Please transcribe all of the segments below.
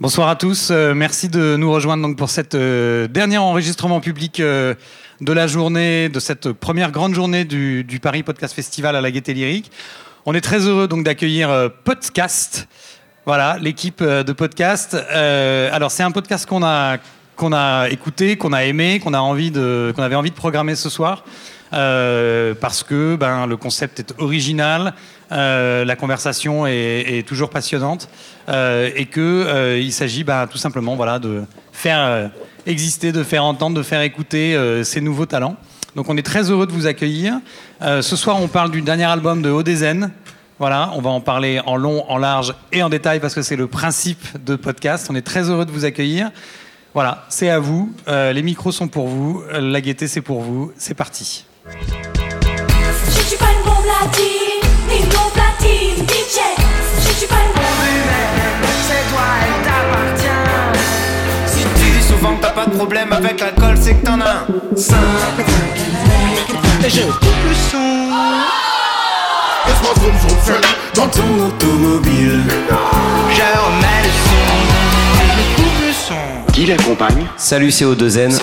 Bonsoir à tous, euh, merci de nous rejoindre donc pour cette euh, dernier enregistrement public euh, de la journée, de cette première grande journée du, Paris Podcast Festival à la Gaîté Lyrique. On est très heureux donc d'accueillir Podcast, voilà l'équipe de Podcast. Alors c'est un podcast qu'on a qu'on a écouté, qu'on a aimé, qu'on a envie de qu'on avait envie de programmer ce soir. Parce que ben, le concept est original, euh, la conversation est, toujours passionnante euh, et que euh, s'agit ben, tout simplement voilà, de faire exister, de faire entendre, de faire écouter ces nouveaux talents. Donc on est très heureux de vous accueillir. Ce soir on parle du dernier album de Odezen. Voilà, on va en parler en long, en large et en détail parce que c'est le principe de podcast. On est très heureux de vous accueillir. Voilà, c'est à vous. Les micros sont pour vous. La gaieté, c'est pour vous. C'est parti. Je suis pas une bombe latine, problème avec l'alcool, c'est que t'en as un. Simple, tranquille. Et je coupe le son. Laisse-moi vroom vroom vroom Dans ton automobile, je remets le son. Et je coupe le son. Qui l'accompagne Salut, c'est O2N.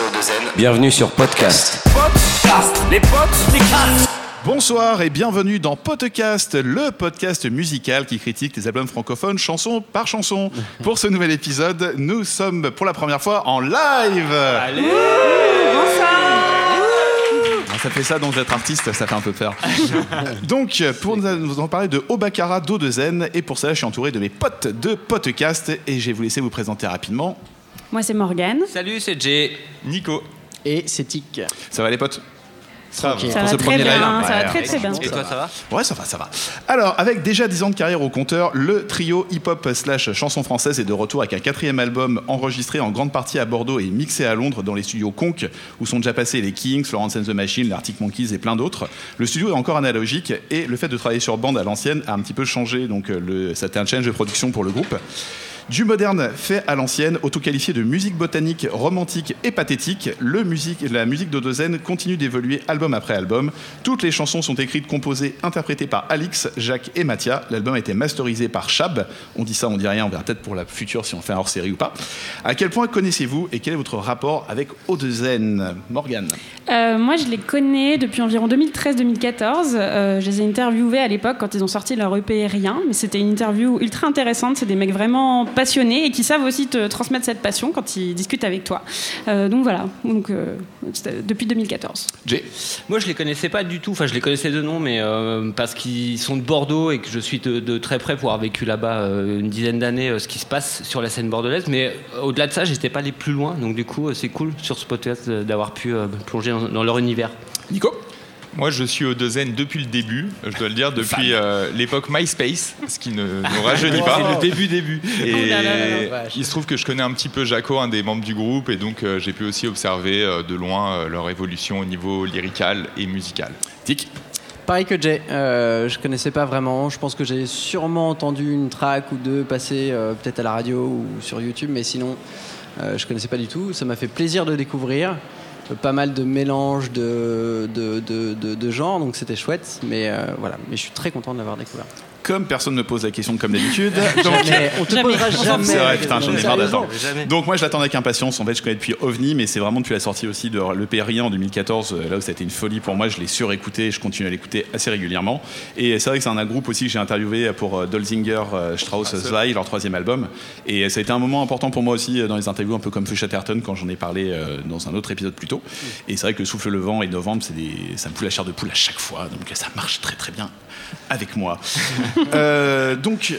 Bienvenue sur Podcast. Podcast, les potes, les casses. Bonsoir et bienvenue dans Podcast, le podcast musical qui critique les albums francophones chanson par chanson. Pour ce nouvel épisode, nous sommes pour la première fois en live. Ah, Ça fait ça, donc d'être artiste, ça fait un peu peur. donc, pour nous nous en parler de Obakara d'O2N, et pour ça, je suis entouré de mes potes de podcast, et je vais vous laisser vous présenter rapidement. Moi, c'est Morgane. Salut, c'est Jay. Nico, Et c'est Tic. ça va les potes? Ça va premier bien, ça va très très bien. Et toi, ça va Ouais, ça va, ça va. Alors, avec déjà 10 ans de carrière au compteur, le trio hip-hop slash chanson française est de retour avec un quatrième album enregistré en grande partie à Bordeaux et mixé à Londres dans les studios Conk, où sont déjà passés les Kings, Florence and the Machine, l'Arctic Monkeys et plein d'autres. Le studio est encore analogique et le fait de travailler sur bande à l'ancienne a un petit peu changé, donc euh, le, c'était un change de production pour le groupe. Du moderne fait à l'ancienne, auto-qualifié de musique botanique, romantique et pathétique, le musique, la musique d'Odozen continue d'évoluer album après album. Toutes les chansons sont écrites, composées, interprétées par Alix, Jacques et Mathia. L'album a été masterisé par Chab. On dit ça, on dit rien, on verra peut-être pour la future si on fait un hors-série ou pas. À quel point connaissez-vous et quel est votre rapport avec Odozen Morgane? Euh, moi, je les connais depuis environ 2013-2014. Euh, je les ai interviewés à l'époque quand ils ont sorti leur EP Rien, mais c'était une interview ultra intéressante. C'est des mecs vraiment passionnés et qui savent aussi te transmettre cette passion quand ils discutent avec toi. Euh, donc voilà, donc, euh, c'était depuis 2014. Jay Moi, je les connaissais pas du tout. Enfin, je les connaissais de nom, mais euh, parce qu'ils sont de Bordeaux et que je suis de, de très près pour avoir vécu là-bas euh, une dizaine d'années, euh, ce qui se passe sur la scène bordelaise. Mais euh, au-delà de ça, j'étais pas allé plus loin. Donc, du coup, euh, c'est cool sur ce podcast euh, d'avoir pu euh, plonger dans, dans leur univers. Nico? Moi, je suis au Dozen depuis le début, je dois le dire, depuis euh, l'époque MySpace, ce qui ne nous rajeunit pas. C'est le début, début. Et Oh là là là là. il se trouve que je connais un petit peu Jaco, un des membres du groupe, et donc euh, j'ai pu aussi observer euh, de loin euh, leur évolution au niveau lyrical et musical. Tic Pareil que Jay, euh, je connaissais pas vraiment. Je pense que j'ai sûrement entendu une track ou deux passer euh, peut-être à la radio ou sur YouTube, mais sinon, euh, je connaissais pas du tout. Ça m'a fait plaisir de découvrir. Pas mal de mélanges de, de, de, de- de genres, donc c'était chouette. Mais euh, voilà, mais je suis très content de l'avoir découvert. Comme personne ne pose la question comme d'habitude, donc Mais on te Jamais. posera jamais. C'est vrai, putain, j'en ai marre d'attendre. Jamais. Donc moi je l'attends avec impatience. En fait, je connais depuis OVNI, mais c'est vraiment depuis la sortie aussi de l'EP Rien en 2014, euh, là où ça a été une folie pour moi. Je l'ai surécouté, je continue à l'écouter assez régulièrement. Et c'est vrai que c'est un groupe aussi que j'ai interviewé pour euh, Dolzinger, euh, Strauss, Zwei, leur troisième album. Et ça a été un moment important pour moi aussi dans les interviews, un peu comme Feu Chatterton quand j'en ai parlé dans un autre épisode plus tôt. Et c'est vrai que Souffle le vent et Novembre, c'est des... ça me fout la chair de poule à chaque fois. Donc ça marche très très bien avec moi. Euh, donc,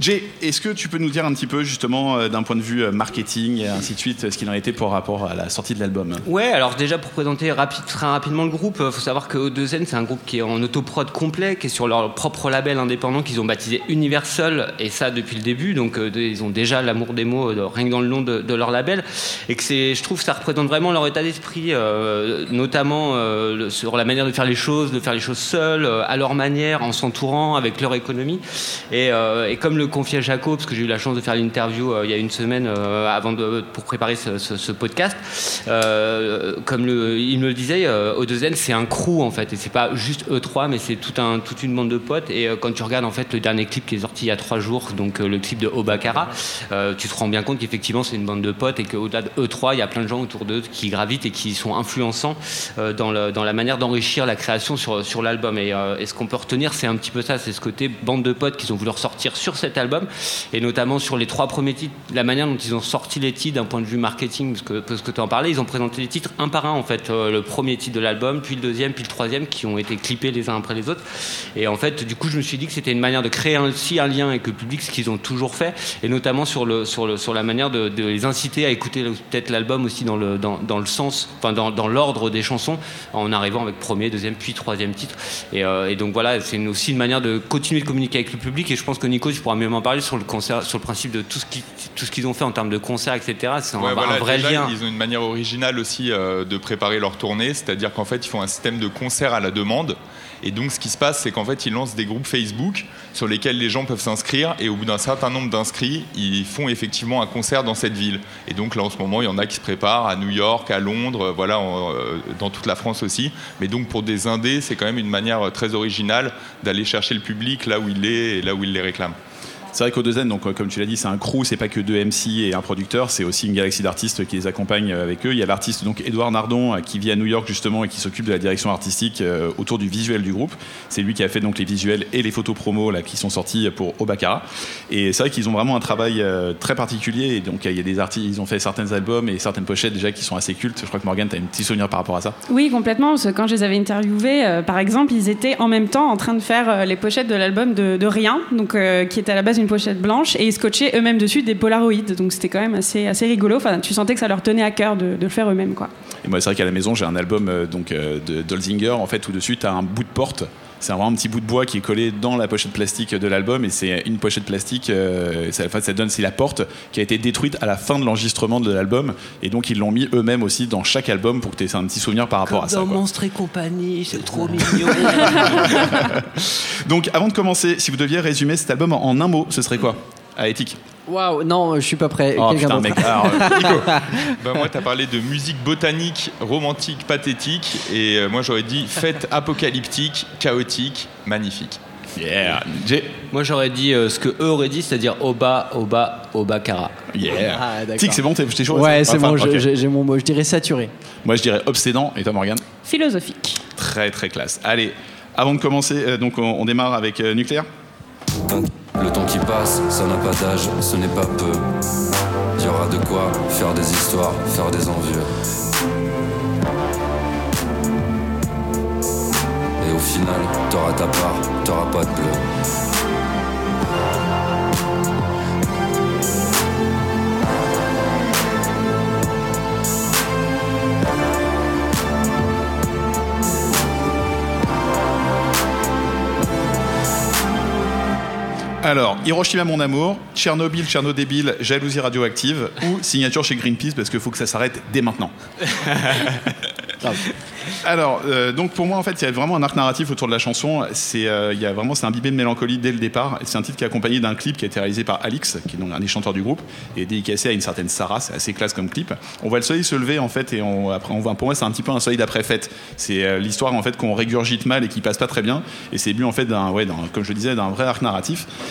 Jay, est-ce que tu peux nous dire un petit peu justement euh, d'un point de vue euh, marketing et ainsi de suite ce qu'il en été par rapport à la sortie de l'album? Ouais, alors déjà pour présenter très rapidement le groupe, il faut savoir que O2N c'est un groupe qui est en autoprod complet, qui est sur leur propre label indépendant qu'ils ont baptisé Universal, et ça depuis le début, donc euh, ils ont déjà l'amour des mots euh, rien que dans le nom de, leur label, et que je trouve ça représente vraiment leur état d'esprit, euh, notamment euh, sur la manière de faire les choses, de faire les choses seuls, euh, à leur manière, en s'entourant, avec leur économie, et, euh, et comme le confier à Jaco, parce que j'ai eu la chance de faire l'interview euh, il y a une semaine euh, avant de, pour préparer ce, podcast. Euh, comme il me le disait, euh, O2N c'est un crew en fait, et c'est pas juste E3, mais c'est tout un, toute une bande de potes. Et quand tu regardes en fait le dernier clip qui est sorti il y a trois jours, donc le clip de Obakara, tu te rends bien compte qu'effectivement c'est une bande de potes et qu'au-delà de E3, il y a plein de gens autour d'eux qui gravitent et qui sont influençants dans, la manière d'enrichir la création sur, l'album. Et, ce qu'on peut retenir, c'est un petit peu ça, c'est ce côté bande de potes qu'ils ont voulu ressortir sur cet album, et notamment sur les trois premiers titres, la manière dont ils ont sorti les titres d'un point de vue marketing, parce que, parce que tu en parlais, ils ont présenté les titres un par un, en fait, Euh, le premier titre de l'album, puis le deuxième, puis le troisième, qui ont été clippés les uns après les autres. Et en fait, du coup, je me suis dit que c'était une manière de créer aussi un lien avec le public, ce qu'ils ont toujours fait, et notamment sur, le, sur, le, sur la manière de, les inciter à écouter peut-être l'album aussi dans le, dans, dans le sens, enfin dans, dans l'ordre des chansons, en arrivant avec premier, deuxième, puis troisième titre. Et, euh, et donc voilà, c'est aussi une manière de continuer de communiquer avec le public, et je pense que Nico, tu pourras mieux m'en parler sur le concert, sur le principe de tout ce qui- tout ce qu'ils ont fait en termes de concert, etc. C'est un, Ouais, un voilà, vrai déjà, lien. Ils ont une manière originale aussi euh, de préparer leur tournée, c'est-à-dire qu'en fait, ils font un système de concert à la demande. Et donc, ce qui se passe, c'est qu'en fait, ils lancent des groupes Facebook sur lesquels les gens peuvent s'inscrire. Et au bout d'un certain nombre d'inscrits, ils font effectivement un concert dans cette ville. Et donc, là, en ce moment, il y en a qui se préparent à New York, à Londres, euh, voilà, en, euh, dans toute la France aussi. Mais donc, pour des indés, c'est quand même une manière très originale d'aller chercher le public là où il est et là où il les réclame. C'est vrai qu'au 2N, donc, euh, comme tu l'as dit, c'est un crew, c'est pas que deux MC et un producteur, c'est aussi une galaxie d'artistes qui les accompagnent euh, avec eux. Il y a l'artiste donc Edouard Nardon euh, qui vit à New York justement et qui s'occupe de la direction artistique autour du visuel du groupe. C'est lui qui a fait donc les visuels et les photos promo qui sont sortis pour Obakara. Et c'est vrai qu'ils ont vraiment un travail très particulier. Et donc il y a des artistes, ils ont fait certains albums et certaines pochettes déjà qui sont assez cultes. Je crois que Morgan, tu as un petit souvenir par rapport à ça? Oui, complètement. Quand je les avais interviewés, par exemple, ils étaient en même temps en train de faire les pochettes de l'album de, Rien, donc qui était à la base une pochette blanche, et ils scotchaient eux-mêmes dessus des polaroïdes. Donc c'était quand même assez, assez rigolo. Enfin, tu sentais que ça leur tenait à cœur de, de le faire eux-mêmes, quoi. Et moi, c'est vrai qu'à la maison, j'ai un album euh, donc, euh, de Dolzinger, en fait, où dessus, tu as un bout de porte. C'est vraiment un petit bout de bois qui est collé dans la pochette plastique de l'album. Et c'est une pochette plastique, euh, ça, en fait, ça donne, c'est la porte qui a été détruite à la fin de l'enregistrement de l'album. Et donc, ils l'ont mis eux-mêmes aussi dans chaque album pour que tu aies un petit souvenir par rapport à ça. Dans. Monstre et compagnie, c'est trop mignon. Donc, avant de commencer, si vous deviez résumer cet album en un mot, ce serait quoi? À éthique. Waouh, non, je suis pas prêt. Oh Quelqu'un putain, d'autre. mec. Alors, Nico. Bah, moi, tu as parlé de musique botanique, romantique, pathétique. Et euh, moi, j'aurais dit fête apocalyptique, chaotique, magnifique. Yeah. Jay. Moi j'aurais dit euh, ce que eux auraient dit, c'est-à-dire Oba, Oba, Obakara. Yeah. Ah, d'accord. Tic, c'est bon, t'es t'es chaud Ouais, c'est Enfin, bon, j'ai j'ai mon mot. Je dirais saturé. Moi, je dirais obsédant. Et toi, Morgan Philosophique. Très, très classe. Allez, avant de commencer, euh, donc on, on démarre avec euh, Nucléaire? Le temps qui passe, ça n'a pas d'âge, ce n'est pas peu. Il y aura de quoi faire des histoires, faire des envieux. Et au final, t'auras ta part, t'auras pas de bleu. Alors, Hiroshima, mon amour, Tchernobyl, Tchernodébile, jalousie radioactive ou signature chez Greenpeace parce qu'il faut que ça s'arrête dès maintenant. Alors, euh, donc pour moi, en fait, il y a vraiment un arc narratif autour de la chanson. C'est, euh, il y a vraiment, c'est imbibé de mélancolie dès le départ. C'est un titre qui est accompagné d'un clip qui a été réalisé par Alix, qui est donc un des chanteurs du groupe, et dédicacé à une certaine Sarah. C'est assez classe comme clip. On voit le soleil se lever en fait, et on, après, on voit. Pour moi, c'est un petit peu un soleil d'après fête. C'est euh, l'histoire en fait qu'on régurgite mal et qui passe pas très bien. Et c'est bu en fait d'un, ouais, d'un- comme je le disais, d'un vrai arc narratif.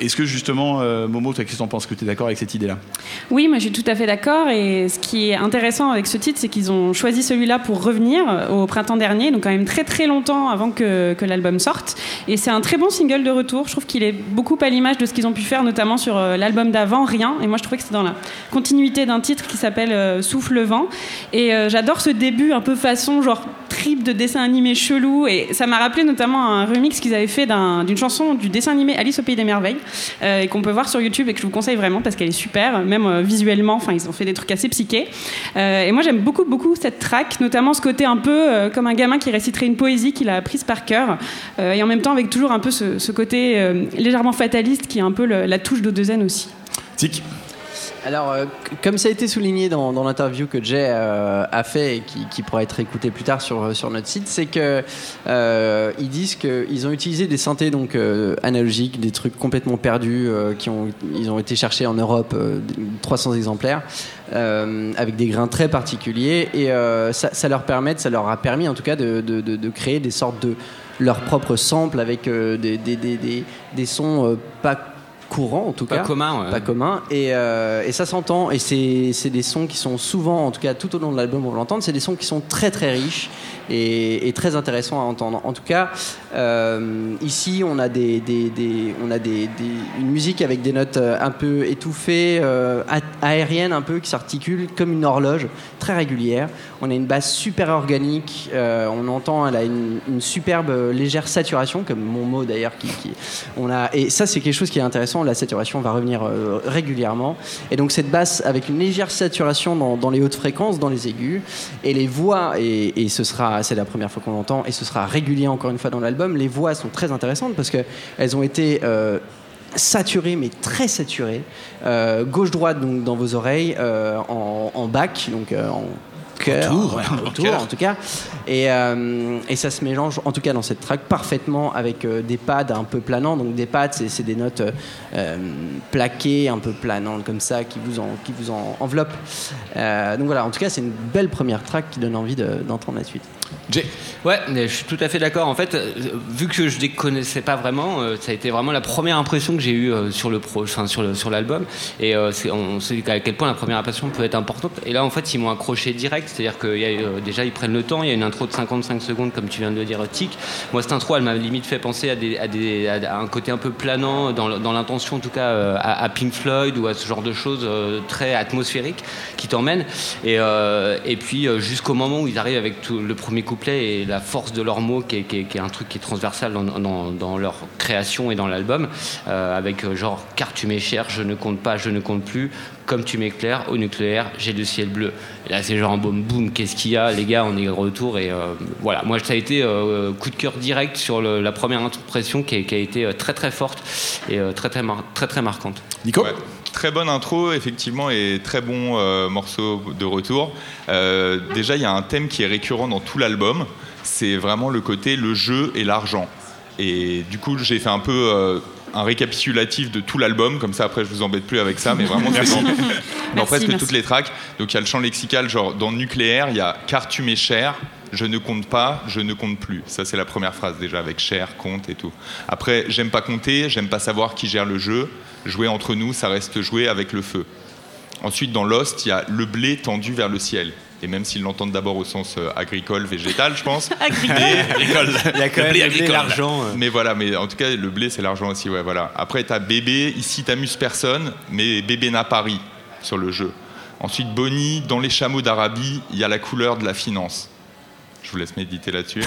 Est-ce que justement, euh, Momo, toi, qu'est-ce que t'en penses? Que tu es d'accord avec cette idée-là? Oui, moi je suis tout à fait d'accord. Et ce qui est intéressant avec ce titre, c'est qu'ils ont choisi celui-là pour revenir au printemps dernier, donc quand même très très longtemps avant que, l'album sorte. Et c'est un très bon single de retour. Je trouve qu'il est beaucoup à l'image de ce qu'ils ont pu faire, notamment sur euh, l'album d'avant, Rien. Et moi je trouvais que c'est dans la continuité d'un titre qui s'appelle euh, Souffle le vent. Et euh, j'adore ce début un peu façon genre trip de dessin animé chelou. Et ça m'a rappelé notamment un remix qu'ils avaient fait d'un- d'une chanson du dessin animé Alice au pays des merveilles euh, et qu'on peut voir sur YouTube et que je vous conseille vraiment parce qu'elle est super, même euh, visuellement. Enfin, ils ont fait des trucs assez psychés. Euh, et moi, j'aime beaucoup, beaucoup cette track, notamment ce côté un peu comme un gamin qui réciterait une poésie qu'il a apprise par cœur, et en même temps avec toujours un peu ce, côté légèrement fataliste qui est un peu la touche d'Odezen aussi. Tic Alors, euh, comme ça a été souligné dans, l'interview que Jay euh, a fait et qui, pourra être écouté plus tard sur, notre site, c'est que euh, ils disent qu'ils ont utilisé des synthés donc euh, analogiques, des trucs complètement perdus, qui ont ils ont été cherchés en Europe, euh, 300 exemplaires, avec des grains très particuliers. Et ça, leur permet, ça leur a permis en tout cas de, de- créer des sortes de leurs propres samples avec des, des, sons pas courants en tout Pas cas. commun, ouais. pas commun. Et, euh, et ça s'entend. Et c'est c'est des sons qui sont souvent en tout cas tout au long de l'album on va l'entendre c'est des sons qui sont très très riches et, très intéressants à entendre. En tout cas euh, ici on a des, on a des, une musique avec des notes euh, un peu étouffées euh, aériennes un peu qui s'articulent comme une horloge très régulière. On a une basse super organique euh, on entend elle a une, superbe légère saturation comme mon mot d'ailleurs qui, et ça c'est quelque chose qui est intéressant la saturation va revenir régulièrement. Et donc cette basse avec une légère saturation dans, dans les hautes fréquences dans les aigus et les voix et, et ce sera c'est la première fois qu'on l'entend et ce sera régulier encore une fois dans l'album. Les voix sont très intéressantes parce que elles ont été euh, saturées mais très saturées euh, gauche droite donc dans vos oreilles euh, en, en bac donc euh, en cœur Autour, autour, en tout cas. Et, et ça se mélange en tout cas dans cette track parfaitement avec des pads un peu planants. Donc des pads c'est des notes plaquées un peu planantes comme ça qui vous en, qui vous en enveloppent. Donc voilà en tout cas c'est une belle première track qui donne envie de- d'entendre la suite. Ouais, je suis tout à fait d'accord. En fait, euh, vu que je les connaissais pas vraiment, euh, ça a été vraiment la première impression que j'ai eue euh, sur le pro, enfin sur le sur l'album. Et on sait à quel point la première impression peut être importante. Et là, en fait, ils m'ont accroché direct. C'est-à-dire que déjà ils prennent le temps. Il y a une intro de 55 secondes, comme tu viens de le dire, Tic. Moi, cette intro, elle m'a limite fait penser à, des, à, un côté un peu planant dans, l'intention, en tout cas, à, Pink Floyd ou à ce genre de choses très atmosphériques qui t'emmènent. Et, puis jusqu'au moment où ils arrivent avec le premier couplet et la force de leurs mots, qui est, un truc qui est transversal dans leur création et dans l'album, euh, avec euh, genre car tu m'es cher, je ne compte pas, je ne compte plus, comme tu m'éclaires au nucléaire, j'ai le ciel bleu. Et là c'est genre un boum boum, qu'est-ce qu'il y a, les gars, on est de retour et euh, voilà. Moi ça a été euh, coup de cœur direct sur le- la première impression qui a, qui a été euh, très très forte et euh, très très mar- très très marquante. Nico Ouais. Très bonne intro, effectivement, et très bon euh, morceau de retour. Euh, déjà, il y a un thème qui est récurrent dans tout l'album. C'est vraiment le côté le jeu et l'argent. Et du coup, j'ai fait un peu euh, un récapitulatif de tout l'album. Comme ça, après, je vous embête plus avec ça. Mais vraiment, c'est dans, dans presque merci. toutes les tracks. Donc, il y a le chant lexical, genre dans nucléaire, il y a car tu m'es cher. Je ne compte pas, je ne compte plus. Ça, c'est la première phrase déjà, avec cher, compte et tout. Après, j'aime pas compter, j'aime pas savoir qui gère le jeu. Jouer entre nous, ça reste jouer avec le feu. Ensuite, dans Lost, il y a le blé tendu vers le ciel. Et même s'ils l'entendent d'abord au sens euh, agricole, végétal, je pense. Agricole. Il y a quand même blé, l'argent. euh. Mais voilà, mais en tout cas, le blé, c'est l'argent aussi, ouais, voilà. Après, t'as bébé, ici, t'amuses personne, mais bébé n'a Paris sur le jeu. Ensuite, Bonnie, dans les chameaux d'Arabie, il y a la couleur de la finance. Je vous laisse méditer là-dessus.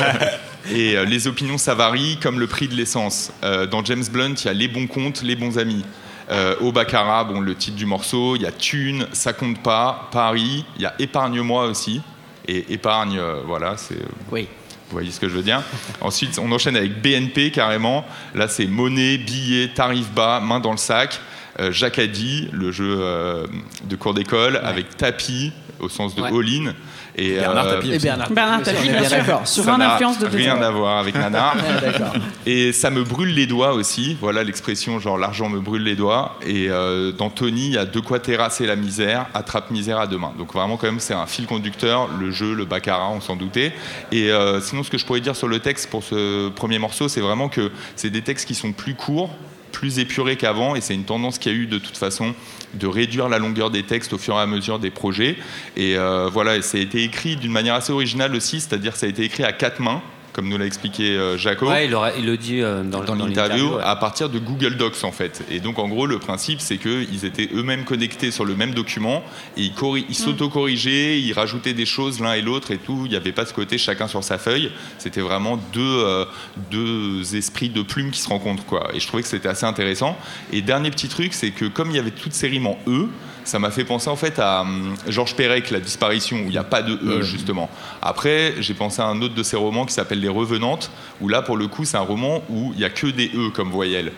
Et euh, les opinions, ça varie, comme le prix de l'essence. Euh, dans James Blunt, il y a les bons comptes, les bons amis. Euh, au Baccarat, bon, le titre du morceau, il y a Thune, ça compte pas, Paris, il y a Épargne-moi aussi. Et épargne, euh, voilà, c'est. oui Vous voyez ce que je veux dire Ensuite, on enchaîne avec BNP carrément. Là, c'est monnaie, billets, tarif bas, main dans le sac. Euh, Jacadi, le jeu euh, de cours d'école, avec tapis au sens de Ouais. all-in. Et, Bernard euh, Tapie et. Bernard, Bernard Bien sûr, Tapie, bien d'accord Sur ça un n'a influence de rien à voir avec Nanar. Ah, Et ça me brûle les doigts aussi. Voilà l'expression, genre l'argent me brûle les doigts. Et euh, dans Tony, il y a de quoi terrasser la misère, attrape misère à deux mains. Donc vraiment, quand même, c'est un fil conducteur. Le jeu, le baccarat, on s'en doutait. Et euh, sinon, ce que je pourrais dire sur le texte pour ce premier morceau, c'est vraiment que c'est des textes qui sont plus courts plus épurés qu'avant et c'est une tendance qu'il y a eu de toute façon de réduire la longueur des textes au fur et à mesure des projets. Et euh, voilà et ça a été écrit d'une manière assez originale aussi c'est-à-dire ça a été écrit à quatre mains comme nous l'a expliqué euh, Jaco Ouais, il, aura- il le dit euh, dans, dans dans l'interview ouais. à partir de Google Docs en fait. Et donc en gros le principe c'est qu'ils étaient eux-mêmes connectés sur le même document et ils, ils s'auto-corrigeaient, ils rajoutaient des choses l'un et l'autre et tout. Il n'y avait pas ce côté chacun sur sa feuille. C'était vraiment deux, euh, deux esprits de plumes qui se rencontrent quoi. Et je trouvais que c'était assez intéressant. Et dernier petit truc c'est que comme il y avait toutes ces rimes en E, ça m'a fait penser en fait à hum, Georges Perec, La disparition, où il n'y a pas de E justement. Après, j'ai pensé à un autre de ses romans qui s'appelle Les Revenantes, où là pour le coup c'est un roman où il n'y a que des E comme voyelles.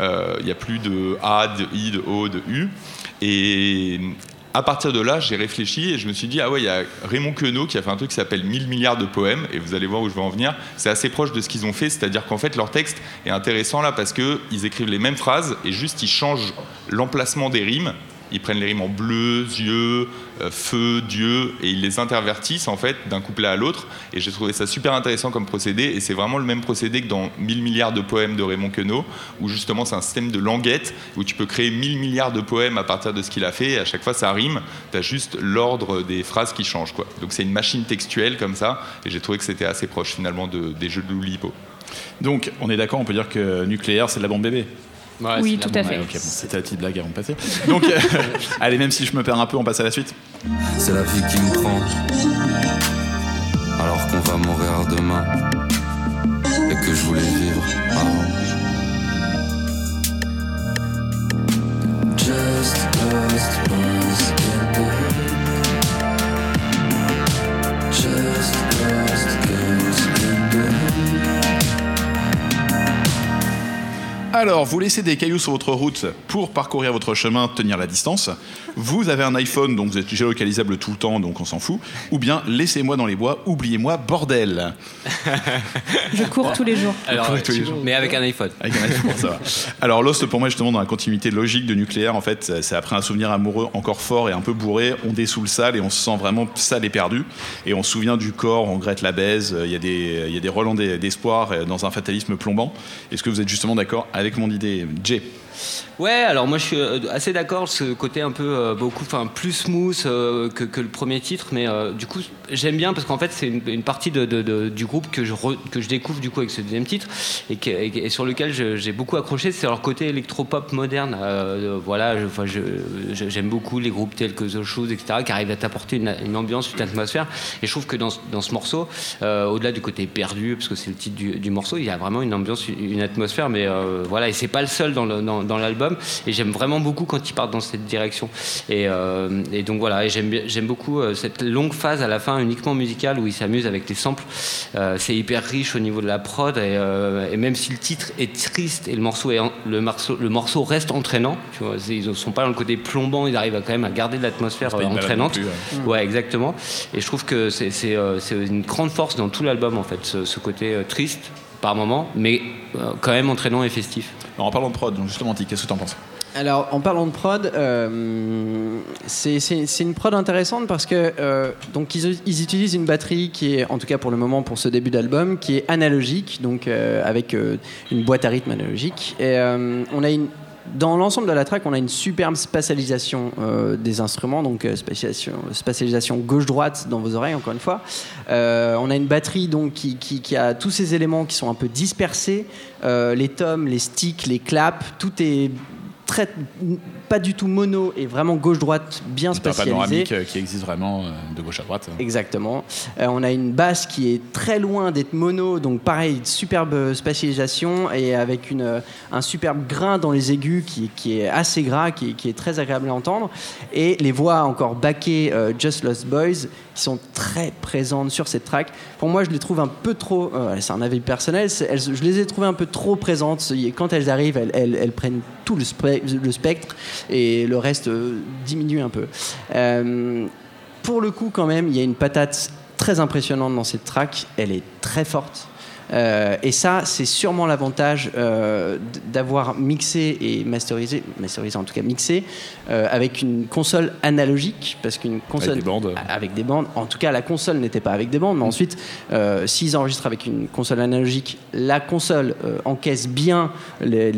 Euh, Il n'y a plus de A, de I, de O, de U. Et à partir de là, j'ai réfléchi et je me suis dit, ah ouais, il y a Raymond Queneau qui a fait un truc qui s'appelle 1000 milliards de poèmes, et vous allez voir où je vais en venir. C'est assez proche de ce qu'ils ont fait, c'est-à-dire qu'en fait, leur texte est intéressant là parce qu'ils écrivent les mêmes phrases et juste ils changent l'emplacement des rimes. Ils prennent les rimes en bleu, yeux, euh, feu, Dieu, et ils les intervertissent en fait d'un couplet à l'autre. Et j'ai trouvé ça super intéressant comme procédé. Et c'est vraiment le même procédé que dans 1000 milliards de poèmes de Raymond Queneau, où justement c'est un système de languette, où tu peux créer 1000 milliards de poèmes à partir de ce qu'il a fait. Et à chaque fois ça rime. Tu as juste l'ordre des phrases qui changent. Quoi. Donc c'est une machine textuelle comme ça. Et j'ai trouvé que c'était assez proche finalement de- des jeux de Loulipo. Donc, on est d'accord, on peut dire que nucléaire, c'est de la bombe bébé. Ouais, Oui, c'est tout à fait. Ouais, ok, bon, c'était la petite blague avant de passer. Donc, euh, allez, même si je me perds un peu, on passe à la suite. C'est la vie qui me prend. Alors qu'on va mourir demain. Et que je voulais vivre avant. Just Just Alors, vous laissez des cailloux sur votre route pour parcourir votre chemin, tenir la distance. Vous avez un iPhone, donc vous êtes géolocalisable tout le temps, donc on s'en fout. Ou bien, laissez-moi dans les bois, oubliez-moi, bordel. Je cours tous les jours. Alors, Pour tous les tu- jours. mais avec un iPhone. Avec un iPhone, ça va. Alors, Lost, pour moi, justement, dans la continuité logique de nucléaire, en fait, c'est après un souvenir amoureux encore fort et un peu bourré, on dessoule sale et on se sent vraiment sale et perdu. Et on se souvient du corps, on regrette la baise, il y a des, il y a des relents d'e- d'espoir dans un fatalisme plombant. Est-ce que vous êtes justement d'accord avec mon idée, Jay Ouais, alors moi je suis euh, assez d'accord, ce côté un peu euh, beaucoup, enfin plus smooth euh, que, le premier titre, mais du coup j'aime bien parce qu'en fait c'est une, partie du groupe que je, que je découvre du coup avec ce deuxième titre et, sur lequel j'ai beaucoup accroché, c'est leur côté électropop moderne. Voilà, j'aime beaucoup les groupes tels que The Shoes, etc., qui arrivent à t'apporter une, ambiance, une atmosphère. Et je trouve que dans, dans ce morceau, au-delà du côté perdu, parce que c'est le titre du, morceau, il y a vraiment une ambiance, une, atmosphère, mais voilà, et c'est pas le seul dans, le- dans, dans l'album. Et j'aime vraiment beaucoup quand ils partent dans cette direction. Et, euh, et donc voilà, et j'aime, beaucoup euh, cette longue phase à la fin uniquement musicale où ils s'amusent avec les samples. Euh, c'est hyper riche au niveau de la prod, et, euh, et même si le titre est triste et le morceau, est en- le morceau, le morceau reste entraînant, tu vois, c'est- ils ne sont pas dans le côté plombant, ils arrivent à quand même à garder de l'atmosphère entraînante. plus, ouais. Ouais, exactement. Et je trouve que c'est, une grande force dans tout l'album, en fait, ce, ce côté triste par moment, mais quand même entraînant et festif. Alors, en parlant de prod, justement, qu'est-ce que tu en penses Alors, en parlant de prod, euh, c'est une prod intéressante parce que euh, donc ils, utilisent une batterie qui est, en tout cas pour le moment, pour ce début d'album, qui est analogique, donc euh, avec une boîte à rythme analogique. Et on a une dans l'ensemble de la track, on a une superbe spatialisation euh, des instruments, donc euh, spatialisation, gauche-droite dans vos oreilles, encore une fois. Euh, on a une batterie donc qui, qui- qui a tous ces éléments qui sont un peu dispersés, les tomes, les sticks, les claps, tout est très pas du tout mono et vraiment gauche-droite, bien C'est un panoramique euh, qui existe vraiment euh, de gauche à droite. Exactement. Euh, on a une basse qui est très loin d'être mono, donc pareil, superbe spatialisation et avec une, un superbe grain dans les aigus qui, qui est assez gras, qui, qui est très agréable à entendre. Et les voix encore backées euh, Just Lost Boys qui sont très présentes sur cette track. Pour moi, je les trouve un peu trop. euh, c'est un avis personnel. je les ai trouvées un peu trop présentes. Quand elles arrivent, elles, prennent tout le spectre et le reste euh, diminue un peu. Euh, pour le coup, quand même, il y a une patate très impressionnante dans cette track. Elle est très forte. Euh, et ça, c'est sûrement l'avantage euh, d'avoir mixé et masterisé, masterisé en tout cas mixé, euh, avec une console analogique, parce qu'une console des bandes. avec des bandes. En tout cas, la console n'était pas avec des bandes, mais ensuite, euh, s'ils enregistrent avec une console analogique, la console encaisse bien les,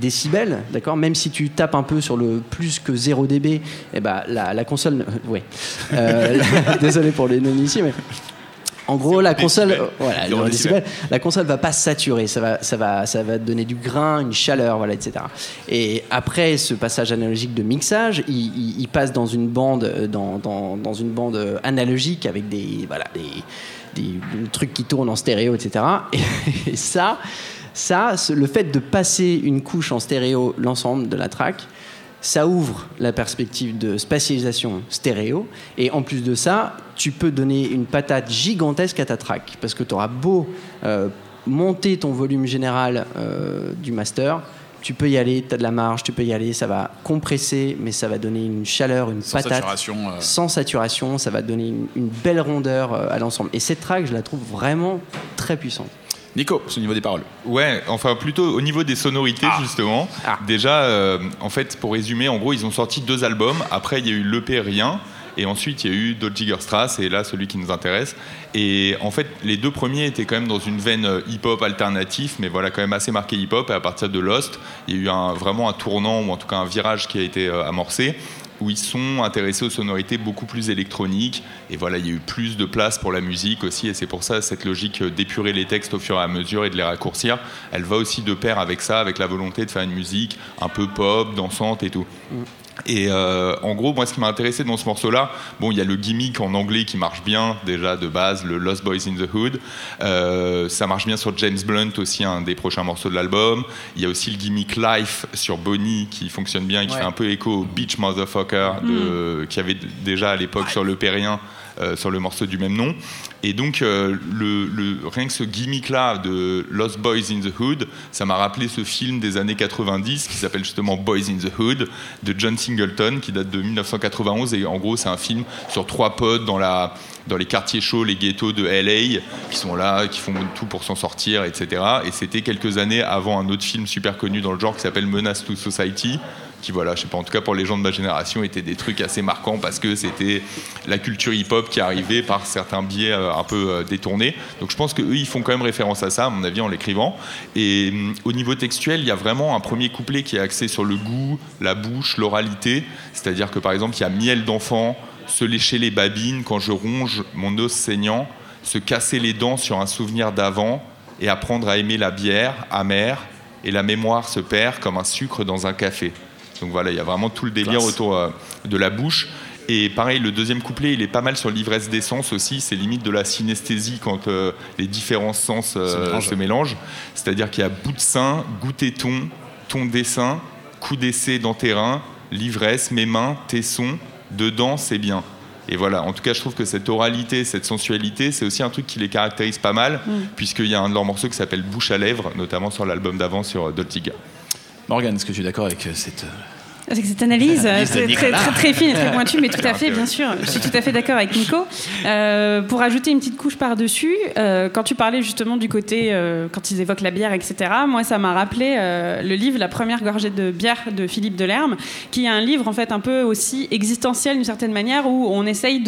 décibels, d'accord? Même si tu tapes un peu sur le plus que 0 dB, eh ben, la, la console. ouais. Désolé pour les non-initiés, mais. En gros, la console, euh, voilà, Zéro zéro décibel. décibel. la console va pas saturer, ça va, ça va, ça va donner du grain, une chaleur, voilà, etc. Et après ce passage analogique de mixage, il, il- il passe dans une bande, euh, dans, dans, dans une bande euh, analogique avec des, voilà, des, des trucs qui tournent en stéréo, etc. Et, et ça, ça, le fait de passer une couche en stéréo, l'ensemble de la track, ça ouvre la perspective de spatialisation stéréo. Et en plus de ça, tu peux donner une patate gigantesque à ta track. Parce que tu auras beau euh, monter ton volume général euh, du master, tu peux y aller, tu as de la marge, tu peux y aller, ça va compresser, mais ça va donner une chaleur, une Sans patate. saturation, euh. Sans saturation, ça va donner une, une belle rondeur à l'ensemble. Et cette track, je la trouve vraiment très puissante. Nico, au niveau des paroles. Ouais, enfin plutôt au niveau des sonorités justement. Déjà, euh, en fait, pour résumer, en gros, ils ont sorti deux albums. Après, il y a eu l'EP Rien. Et ensuite, il y a eu Strass, et là, celui qui nous intéresse. Et en fait, les deux premiers étaient quand même dans une veine euh, hip-hop alternatif, mais voilà, quand même assez marqué hip-hop. Et à partir de Lost, il y a eu un, vraiment un tournant, ou en tout cas un virage qui a été euh, amorcé, où ils sont intéressés aux sonorités beaucoup plus électroniques. Et voilà, il y a eu plus de place pour la musique aussi. Et c'est pour ça, cette logique d'épurer les textes au fur et à mesure et de les raccourcir, elle va aussi de pair avec ça, avec la volonté de faire une musique un peu pop, dansante et tout. Et euh, en gros, moi, ce qui m'a intéressé dans ce morceau-là, bon, il y a le gimmick en anglais qui marche bien déjà de base, le Lost Boys in the Hood. Euh, ça marche bien sur James Blunt aussi, un des prochains morceaux de l'album. Il y a aussi le gimmick Life sur Bonnie qui fonctionne bien et qui Ouais. fait un peu écho au Beach Motherfucker de, qui avait déjà à l'époque sur le Périen. Euh, sur le morceau du même nom. Et donc, euh, le, rien que ce gimmick-là de Lost Boys in the Hood, ça m'a rappelé ce film des années 90 qui s'appelle justement Boys in the Hood de John Singleton qui date de 1991. Et en gros, c'est un film sur trois potes dans, dans les quartiers chauds, les ghettos de LA, qui sont là, qui font tout pour s'en sortir, etc. Et c'était quelques années avant un autre film super connu dans le genre qui s'appelle Menace to Society qui voilà, je sais pas, en tout cas pour les gens de ma génération, étaient des trucs assez marquants parce que c'était la culture hip-hop qui arrivait par certains biais euh, un peu euh, détournés. Donc je pense qu'eux, ils font quand même référence à ça, à mon avis, en l'écrivant. Et hum, au niveau textuel, il y a vraiment un premier couplet qui est axé sur le goût, la bouche, l'oralité. C'est-à-dire que par exemple, il y a miel d'enfant, se lécher les babines quand je ronge mon os saignant, se casser les dents sur un souvenir d'avant et apprendre à aimer la bière amère et la mémoire se perd comme un sucre dans un café. Donc voilà, il y a vraiment tout le délire Classe. autour euh, de la bouche. Et pareil, le deuxième couplet, il est pas mal sur l'ivresse d'essence aussi. C'est limite de la synesthésie quand euh, les différents sens euh, Se mélangent. C'est-à-dire qu'il y a bout de sein, goûter ton, ton dessin, coup d'essai dans tes reins, l'ivresse, mes mains, tes sons, dedans, c'est bien. Et voilà, en tout cas, je trouve que cette oralité, cette sensualité, c'est aussi un truc qui les caractérise pas mal, puisqu'il y a un de leurs morceaux qui s'appelle Bouche à lèvres, notamment sur l'album d'avant sur Doltiga. Morgane, est-ce que tu es d'accord avec euh, cette. Avec cette analyse euh, très, très, fine et très pointue, mais tout à fait, bien sûr. Je suis tout à fait d'accord avec Nico. Euh, pour ajouter une petite couche par-dessus, euh, quand tu parlais justement du côté, euh, quand ils évoquent la bière, etc., moi, ça m'a rappelé le livre La première gorgée de bière de Philippe Delerme, qui est un livre en fait un peu aussi existentiel d'une certaine manière, où on essaye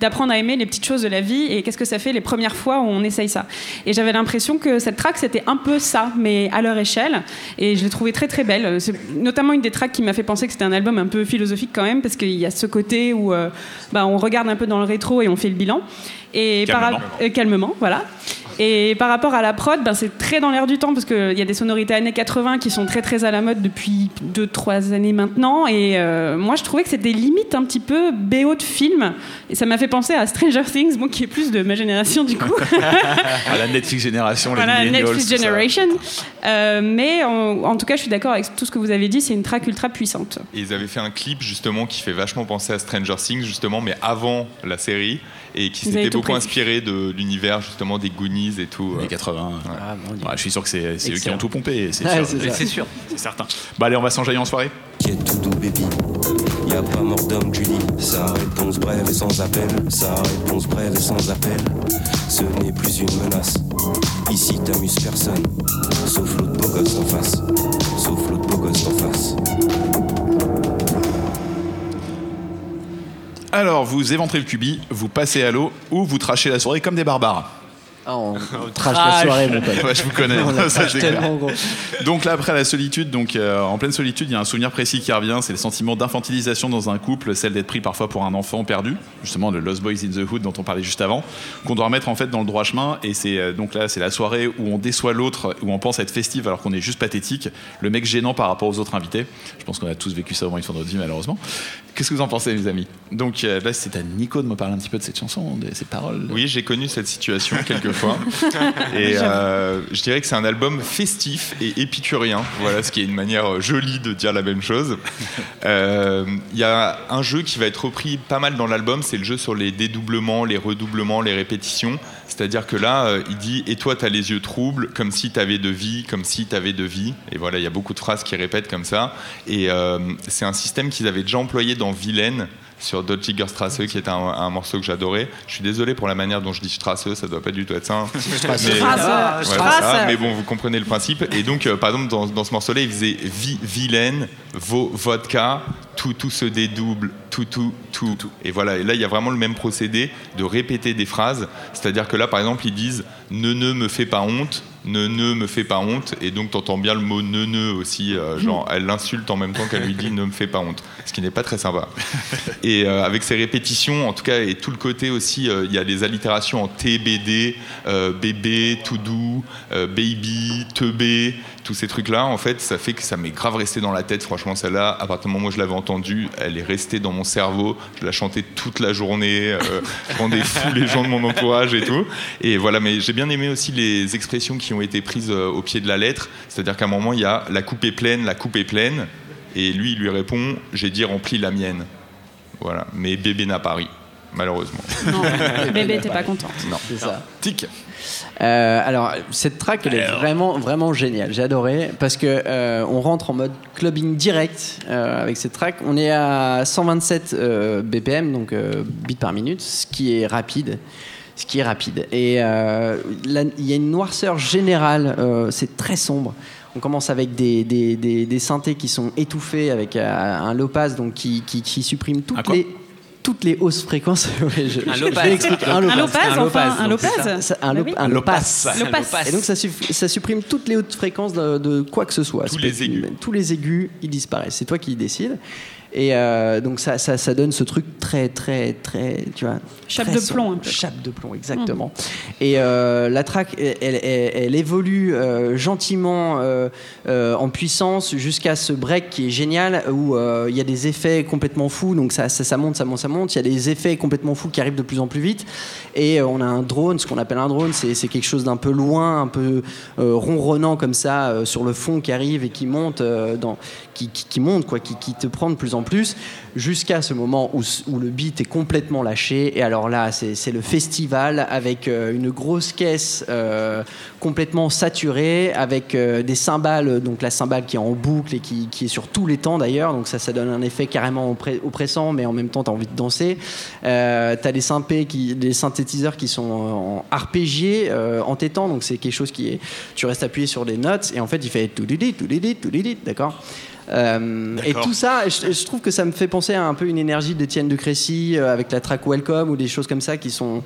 d'apprendre à aimer les petites choses de la vie et qu'est-ce que ça fait les premières fois où on essaye ça. Et j'avais l'impression que cette track, c'était un peu ça, mais à leur échelle. Et je l'ai trouvée très très belle. C'est notamment une des tracks qui m'a fait penser que c'était un album un peu philosophique quand même, parce qu'il y a ce côté où euh, bah, on regarde un peu dans le rétro et on fait le bilan. Et par Calmement. rap- euh, calmement, voilà. Et par rapport à la prod, ben, c'est très dans l'air du temps parce qu'il y a des sonorités années 80 qui sont très très à la mode depuis 2-3 années maintenant. Et euh, moi, je trouvais que c'était limite un petit peu BO de film. Et ça m'a fait penser à Stranger Things, bon, qui est plus de ma génération du coup. à la Netflix Génération, les voilà, millennials, Netflix. Generation. Euh, mais en, en tout cas, je suis d'accord avec tout ce que vous avez dit. C'est une track ultra puissante. Et ils avaient fait un clip justement qui fait vachement penser à Stranger Things justement, mais avant la série et qui s'était beaucoup inspiré de l'univers justement des Goonies et tout. Les 80. Ah, mon Dieu. Ouais, je suis sûr que c'est c'est eux qui ont tout pompé, c'est Ouais, sûr. c'est certain. Bah allez, on va s'enjailler en soirée. Qui est tout doux, baby? Y a pas mort d'homme, tu dis. Sa réponse brève et sans appel. Sa réponse brève et sans appel. Ce n'est plus une menace. Ici, t'amuses personne. Sauf l'autre beau gosse d'en face. Sauf l'autre beau gosse d'en face. Alors, vous éventrez le cubi, vous passez à l'eau ou vous trachez la soirée comme des barbares. Ah, on trash la soirée, mon pote. Ouais, je vous connais, ça, tellement, gros. Donc là, après la solitude, donc euh, en pleine solitude, il y a un souvenir précis qui revient, c'est le sentiment d'infantilisation dans un couple, celle d'être pris parfois pour un enfant perdu, justement le Lost Boys in the Hood dont on parlait juste avant, qu'on doit remettre en fait dans le droit chemin. Et c'est euh, donc là, c'est la soirée où on déçoit l'autre, où on pense être festive alors qu'on est juste pathétique, le mec gênant par rapport aux autres invités. Je pense qu'on a tous vécu ça au moins une fois dans notre vie, malheureusement. Qu'est-ce que vous en pensez, mes amis? Donc euh, là, c'est à Nico de me parler un petit peu de cette chanson, de ses paroles. Oui, j'ai connu cette situation quelques fois. Et euh, je dirais que c'est un album festif et épicurien. Voilà, ce qui est une manière jolie de dire la même chose. Euh, Il y a un jeu qui va être repris pas mal dans l'album, c'est le jeu sur les dédoublements, les redoublements, les répétitions. C'est-à-dire que là, euh, il dit Et toi, t'as les yeux troubles, comme si t'avais de vie, comme si t'avais de vie. Et voilà, il y a beaucoup de phrases qui répètent comme ça. Et euh, c'est un système qu'ils avaient déjà employé dans Vilaine sur Dodgiger Strasse, qui est un, un morceau que j'adorais. Je suis désolé pour la manière dont je dis Strasse, ça doit pas du tout être ça. hein. Mais-. Ouais, ça, mais bon, vous comprenez le principe. Et donc, euh, par exemple, dans, dans ce morceau-là, il faisait vi, vilaine, vo, vodka, tout, tout se dédouble, tout, tout, tout. Et voilà, et là, il y a vraiment le même procédé de répéter des phrases. C'est-à-dire que là, par exemple, ils disent ne, ne me fais pas honte. Ne, ne me fais pas honte. Et donc, t'entends bien le mot ne, ne aussi. euh, genre, elle l'insulte en même temps qu'elle lui dit ne me fais pas honte. Ce qui n'est pas très sympa. Et euh, avec ces répétitions, en tout cas, et tout le côté aussi, euh, il y a des allitérations en TBD, bébé, tout doux, baby, teubé, tous ces trucs-là, en fait, ça fait que ça m'est grave resté dans la tête. Franchement, celle-là, à partir du moment où je l'avais entendue, elle est restée dans mon cerveau. Je la chantais toute la journée, euh, je rendais fou les gens de mon entourage et tout. Et voilà, mais j'ai bien aimé aussi les expressions qui ont été prises euh, au pied de la lettre. C'est-à-dire qu'à un moment, il y a la coupe est pleine, la coupe est pleine. Et lui, il lui répond J'ai dit remplis la mienne. Voilà. Mais bébé n'a pas ri, malheureusement. Non, bébé, t'es pas contente. Non. C'est ça. Tic. Euh, alors cette track elle est vraiment vraiment géniale. J'ai adoré parce que euh, on rentre en mode clubbing direct euh, avec cette track. On est à 127 euh, BPM donc bits par minute, ce qui est rapide. Ce qui est rapide. Et il y a une noirceur générale. c'est très sombre. On commence avec des, des, des, des synthés qui sont étouffés avec un low pass donc qui, qui, qui supprime toutes les toutes les hausses fréquences. Ouais, je- Un je- je. Un Un lopaz, un enfin, lopaz, un lopaz. Un, Bah lo- oui. un. Lopass. Et donc ça, suff- ça supprime toutes les hautes fréquences de, de quoi que ce soit. Tous les aigus. Tous les aigus, ils disparaissent. C'est toi qui décides. Et euh, donc ça, ça, ça donne ce truc très, très, très, tu vois. Chape de sombre. plomb, un peu. Chape de plomb, exactement. Et euh, la track, elle, elle- évolue euh, gentiment en puissance jusqu'à ce break qui est génial où il y a des effets complètement fous. Donc ça, ça, ça monte, ça monte, ça monte. Il y a des effets complètement fous qui arrivent de plus en plus vite. Et on a un drone, ce qu'on appelle un drone, c'est quelque chose d'un peu loin, un peu ronronnant comme ça sur le fond qui arrive et qui monte, dans, qui, qui, qui monte quoi, qui, qui te prend de plus en plus jusqu'à ce moment où, le beat est complètement lâché. Et alors là, c'est le festival avec euh, une grosse caisse euh, complètement saturée, avec euh, des cymbales, donc la cymbale qui est en boucle et qui, est sur tous les temps d'ailleurs. Donc ça, ça donne un effet carrément oppressant, mais en même temps, tu as envie de danser. Euh, tu as des, qui, des synthétiseurs qui sont en arpégiés, euh, entêtants. Donc c'est quelque chose qui est. Tu restes appuyé sur des notes et en fait, il fait tout dit, tout dit, tout dit, d'accord? Euh, et tout ça, je, je trouve que ça me fait penser à un peu une énergie d'Étienne de Crécy euh, avec la track Welcome ou des choses comme ça qui sont,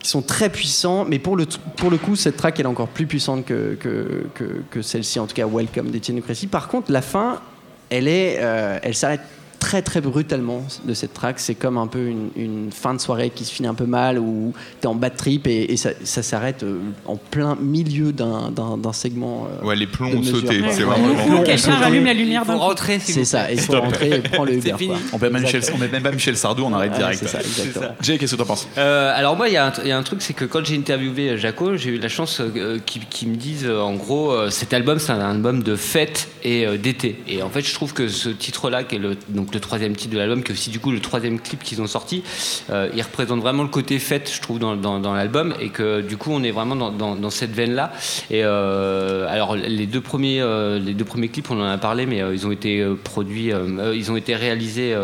qui sont très puissants. Mais pour le, pour le coup, cette track elle est encore plus puissante que, que, que, que celle-ci, en tout cas Welcome d'Étienne de Crécy. Par contre, la fin, elle, est, euh, elle s'arrête très très brutalement de cette track. C'est comme un peu une, une fin de soirée qui se finit un peu mal où tu es en bad trip et, et ça, ça s'arrête euh, en plein milieu d'un d'un- d'un segment. euh, Ouais, les plombs ont sauté. Ouais, C'est vraiment Quelqu'un rallume la lumière faut rentrer, C'est ça, il faut rentrer et prendre le Uber. quoi. On met, même Michel, Exactement. on met même pas Michel Sardou, on arrête Ouais, direct. c'est ça, exactement. Jay, qu'est-ce que t'en penses? Euh, alors moi, il y, a un- il y a un truc, c'est que quand j'ai interviewé Jaco, j'ai eu la chance euh, qu'ils me disent, euh, en gros, euh, cet album, c'est un album de fête et euh, d'été. Et en fait, je trouve que ce titre-là, qui est le, donc le troisième titre de l'album, qui est aussi du coup le troisième clip qu'ils ont sorti, euh, il représente vraiment le côté fête, je trouve, dans, dans- dans l'album, et que du coup, on est vraiment dans, dans- cette veine-là. Et euh, alors, les deux premiers, euh, les deux premiers clips, on en a parlé, mais ils ont été produits, ils ont été réalisés.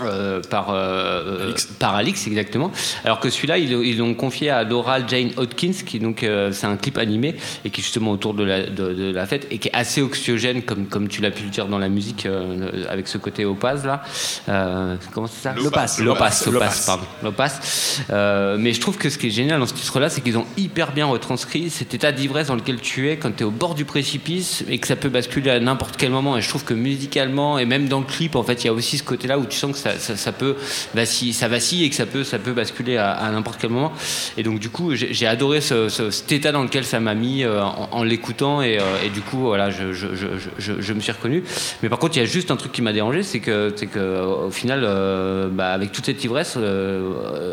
Euh, euh, par, euh, Alix. par Alix exactement alors que celui-là ils ils l'ont confié à Laura Jane Hodkins qui donc euh, c'est un clip animé et qui est justement autour de la, de, de la fête et qui est assez oxygène comme, comme tu l'as pu le dire dans la musique euh, avec ce côté opaz là Euh, comment c'est ça Lopas. Lopas Lopas. Lopas Lopas. pardon Lopas Euh, mais je trouve que ce qui est génial dans ce titre là c'est qu'ils ont hyper bien retranscrit cet état d'ivresse dans lequel tu es quand tu es au bord du précipice et que ça peut basculer à n'importe quel moment et je trouve que musicalement et même dans le clip en fait il y a aussi ce côté là où tu sens que ça, peut vaciller, ça vacille et que ça peut, basculer à, n'importe quel moment. Et donc du coup j'ai adoré ce, ce- cet état dans lequel ça m'a mis euh, en, l'écoutant et, euh, et du coup voilà je, me suis reconnu. Mais par contre il y a juste un truc qui m'a dérangé c'est que, final euh, bah, avec toute cette ivresse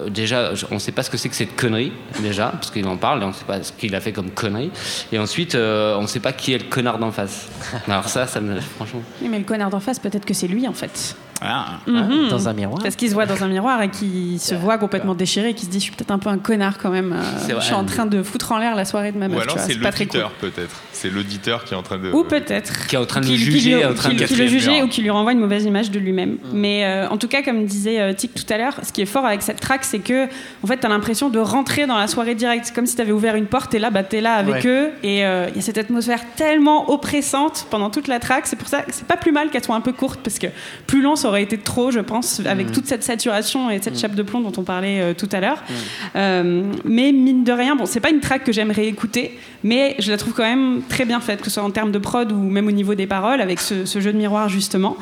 déjà on sait pas ce que c'est que cette connerie déjà parce qu'il en parle et on sait pas ce qu'il a fait comme connerie. Et ensuite on sait pas qui est le connard d'en face. Alors ça ça me franchement. Mais le connard d'en face, peut-être que c'est lui en fait. Ah. Mhm. Dans un miroir. Parce qu'il se voit dans un miroir et qu'il se voit complètement déchiré et qu'il se dit je suis peut-être un peu un connard quand même. euh, C'est vrai. je suis en train de foutre en l'air la soirée de ma Ou meuf. tu alors vois, c'est pas très cool. l'auditeur peut-être. C'est l'auditeur qui est en train de. Ou peut-être. Qui est en train de le juger, lui- en train qui- de qui le juger ou qui lui renvoie une mauvaise image de lui-même. Mais euh, en tout cas, comme disait euh, Tic tout à l'heure, ce qui est fort avec cette track, c'est que en fait, tu as l'impression de rentrer dans la soirée directe. C'est comme si tu avais ouvert une porte et là, bah, tu es là avec Ouais. eux. Et euh, il y a cette atmosphère tellement oppressante pendant toute la track. C'est pour ça que c'est pas plus mal qu'elle soit un peu courte parce que plus long, ça aurait été trop, je pense, avec toute cette saturation et cette chape de plomb dont on parlait euh, tout à l'heure. Euh, mais mine de rien, bon, c'est pas une track que j'aimerais écouter, mais je la trouve quand même très bien faite, que ce soit en termes de prod ou même au niveau des paroles, avec ce, ce jeu de miroir justement.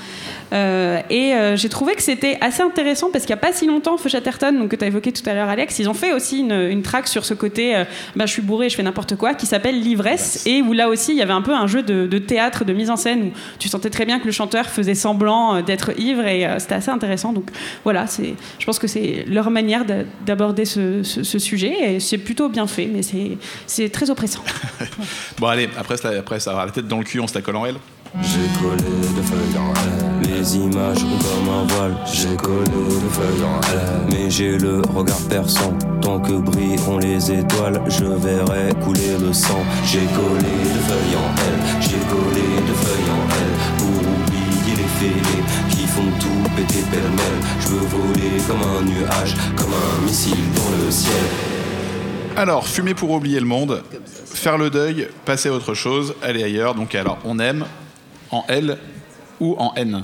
Euh, et j'ai trouvé que c'était assez intéressant parce qu'il n'y a pas si longtemps, Feu Chatterton, donc, que tu as évoqué tout à l'heure, Alex, ils ont fait aussi une, une track sur ce côté bah, je suis bourré, je fais n'importe quoi, qui s'appelle L'ivresse, et où là aussi il y avait un peu un jeu de, de théâtre, de mise en scène, où tu sentais très bien que le chanteur faisait semblant d'être ivre, et euh, c'était assez intéressant. Donc voilà, c'est, je pense que c'est leur manière d'a- d'aborder ce, ce- ce sujet, et c'est plutôt bien fait, mais c'est, c'est très oppressant. Bon, allez, après, ça- après ça avoir la tête dans le cul, on se la colle en L. J'ai collé de feuilles en L. Les images comme un voile. J'ai collé de feuilles en L. Mais j'ai le regard perçant. Tant que brilleront les étoiles, je verrai couler le sang. J'ai collé de feuilles en L. J'ai collé fêlés qui font tout péter pêle-mêle. Je veux voler comme un nuage, comme un missile dans le ciel. Alors, fumer pour oublier le monde, faire le deuil, passer à autre chose, aller ailleurs. Donc, alors, on aime en L ou en N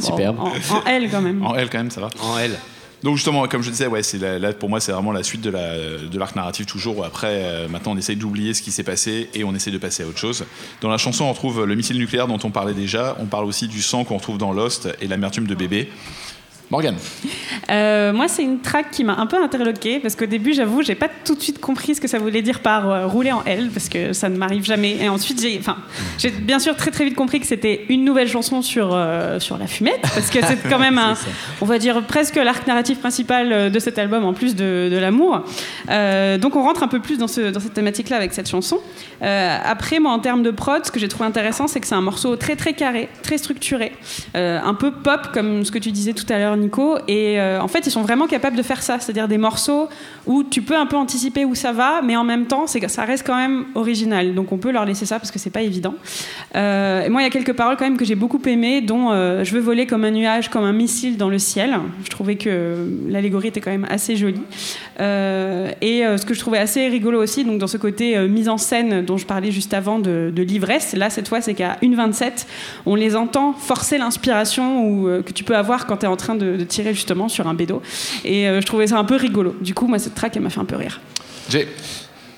Superbe. En, en L quand même. En L quand même, ça va En L. Donc justement, comme je disais, ouais, c'est là, pour moi, c'est vraiment la suite de la- de l'arc narratif toujours. Après, euh, maintenant, on essaye d'oublier ce qui s'est passé et on essaie de passer à autre chose. Dans la chanson, on retrouve le missile nucléaire dont on parlait déjà. On parle aussi du sang qu'on retrouve dans Lost et l'amertume de bébé. Morgane. Euh, moi, c'est une track qui m'a un peu interloquée parce qu'au début, j'avoue, j'ai pas tout de suite compris ce que ça voulait dire par euh, rouler en L parce que ça ne m'arrive jamais. Et ensuite, j'ai, enfin, j'ai bien sûr très très vite compris que c'était une nouvelle chanson sur euh, sur la fumette parce que c'est quand même un, on va dire presque l'arc narratif principal de cet album en plus de, de l'amour. Donc, on rentre un peu plus dans ce dans cette thématique-là avec cette chanson. Après, moi, en termes de prod, ce que j'ai trouvé intéressant, c'est que c'est un morceau très très carré, très structuré, un peu pop comme ce que tu disais tout à l'heure, Nico. Et euh, en fait, ils sont vraiment capables de faire ça, c'est-à-dire des morceaux où tu peux un peu anticiper où ça va, mais en même temps, ça reste quand même original. Donc on peut leur laisser ça parce que c'est pas évident. Euh, et moi, il y a quelques paroles quand même que j'ai beaucoup aimées, dont euh, je veux voler comme un nuage, comme un missile dans le ciel. Je trouvais que l'allégorie était quand même assez jolie. Et ce que je trouvais assez rigolo aussi, donc dans ce côté mise en scène dont je parlais juste avant de, l'ivresse, là cette fois c'est qu'à 1,27, on les entend forcer l'inspiration ou, que tu peux avoir quand tu es en train de, de tirer justement sur un bédo. Et euh, je trouvais ça un peu rigolo. Du coup, moi cette track elle m'a fait un peu rire.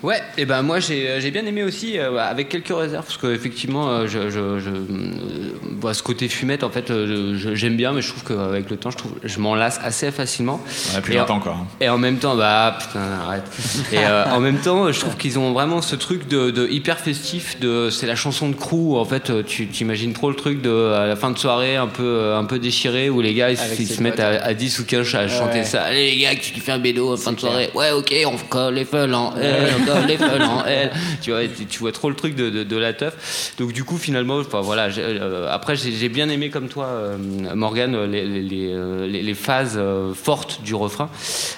Ouais, et ben moi j'ai j'ai bien aimé aussi, euh, avec quelques réserves, parce qu'effectivement, euh, je, je, je, euh, bah, ce côté fumette, en fait, euh, j'aime bien, mais je trouve qu'avec le temps, je, trouve, je m'en lasse assez facilement. On a plus Et en- longtemps encore. hein. Et en même temps, bah putain, arrête. Et euh, en même temps, je trouve qu'ils ont vraiment ce truc de, de hyper festif. De, c'est la chanson de crew. En fait, euh, tu t'imagines trop le truc de à la fin de soirée un peu un peu déchiré où les gars ils, Avec ils ses se mettent à, à 10 ou 15 à chanter Ouais. ça. Allez les gars, tu fais un bédo en fin de soirée. Ouais, ok, on colle les feuilles en L, les feuilles en L. Tu vois, tu, vois trop le truc de, de, de la teuf. Donc du coup, finalement, enfin voilà. j'ai- euh, après, j'ai, j'ai bien aimé comme toi, euh, Morgane, les, les, les, euh, les- les phases euh, fortes du refrain.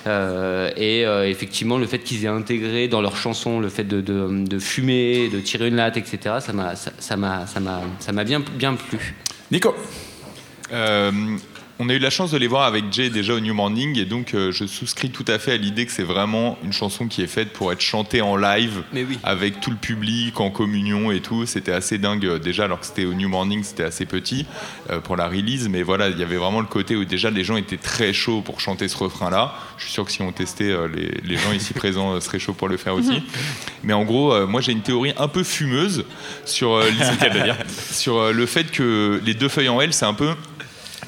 Euh, et euh, effectivement, le fait qu'ils aient intégré dans leur chanson le fait de, de, de fumer, de tirer une latte, etc., ça m'a, ça, ça m'a, ça m'a, ça m'a bien, bien plu. Nico. Euh, on a eu la chance de les voir avec Jay déjà au New Morning et donc euh, je souscris tout à fait à l'idée que c'est vraiment une chanson qui est faite pour être chantée en live Mais oui. avec tout le public en communion et tout. C'était assez dingue euh, déjà alors que c'était au New Morning, c'était assez petit euh, pour la release, mais voilà, il y avait vraiment le côté où déjà les gens étaient très chauds pour chanter ce refrain-là. Je suis sûr que si on testait, euh, les, les gens ici présents seraient chauds pour le faire aussi. Mais en gros, moi j'ai une théorie un peu fumeuse sur sur le fait que les deux feuilles en L, c'est un peu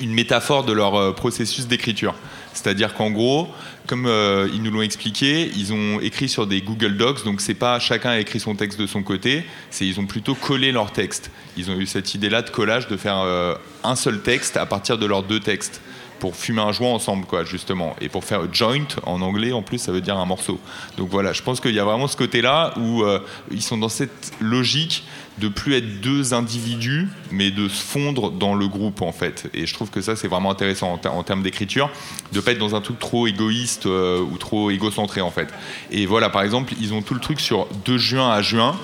une métaphore de leur euh, processus d'écriture. C'est-à-dire qu'en gros, comme euh, ils nous l'ont expliqué, ils ont écrit sur des Google Docs, donc c'est pas chacun a écrit son texte de son côté, c'est ils ont plutôt collé leur texte. Ils ont eu cette idée-là de collage, de faire euh, un seul texte à partir de leurs deux textes. Pour fumer un joint ensemble, quoi, justement. Et pour faire joint en anglais, en plus, ça veut dire un morceau. Donc voilà, je pense qu'il y a vraiment ce côté-là où euh, ils sont dans cette logique de plus être deux individus, mais de se fondre dans le groupe en fait. Et je trouve que ça c'est vraiment intéressant en, ter- en termes d'écriture, de pas être dans un truc trop égoïste euh, ou trop égocentré en fait. Et voilà, par exemple, ils ont tout le truc sur de juin à juin.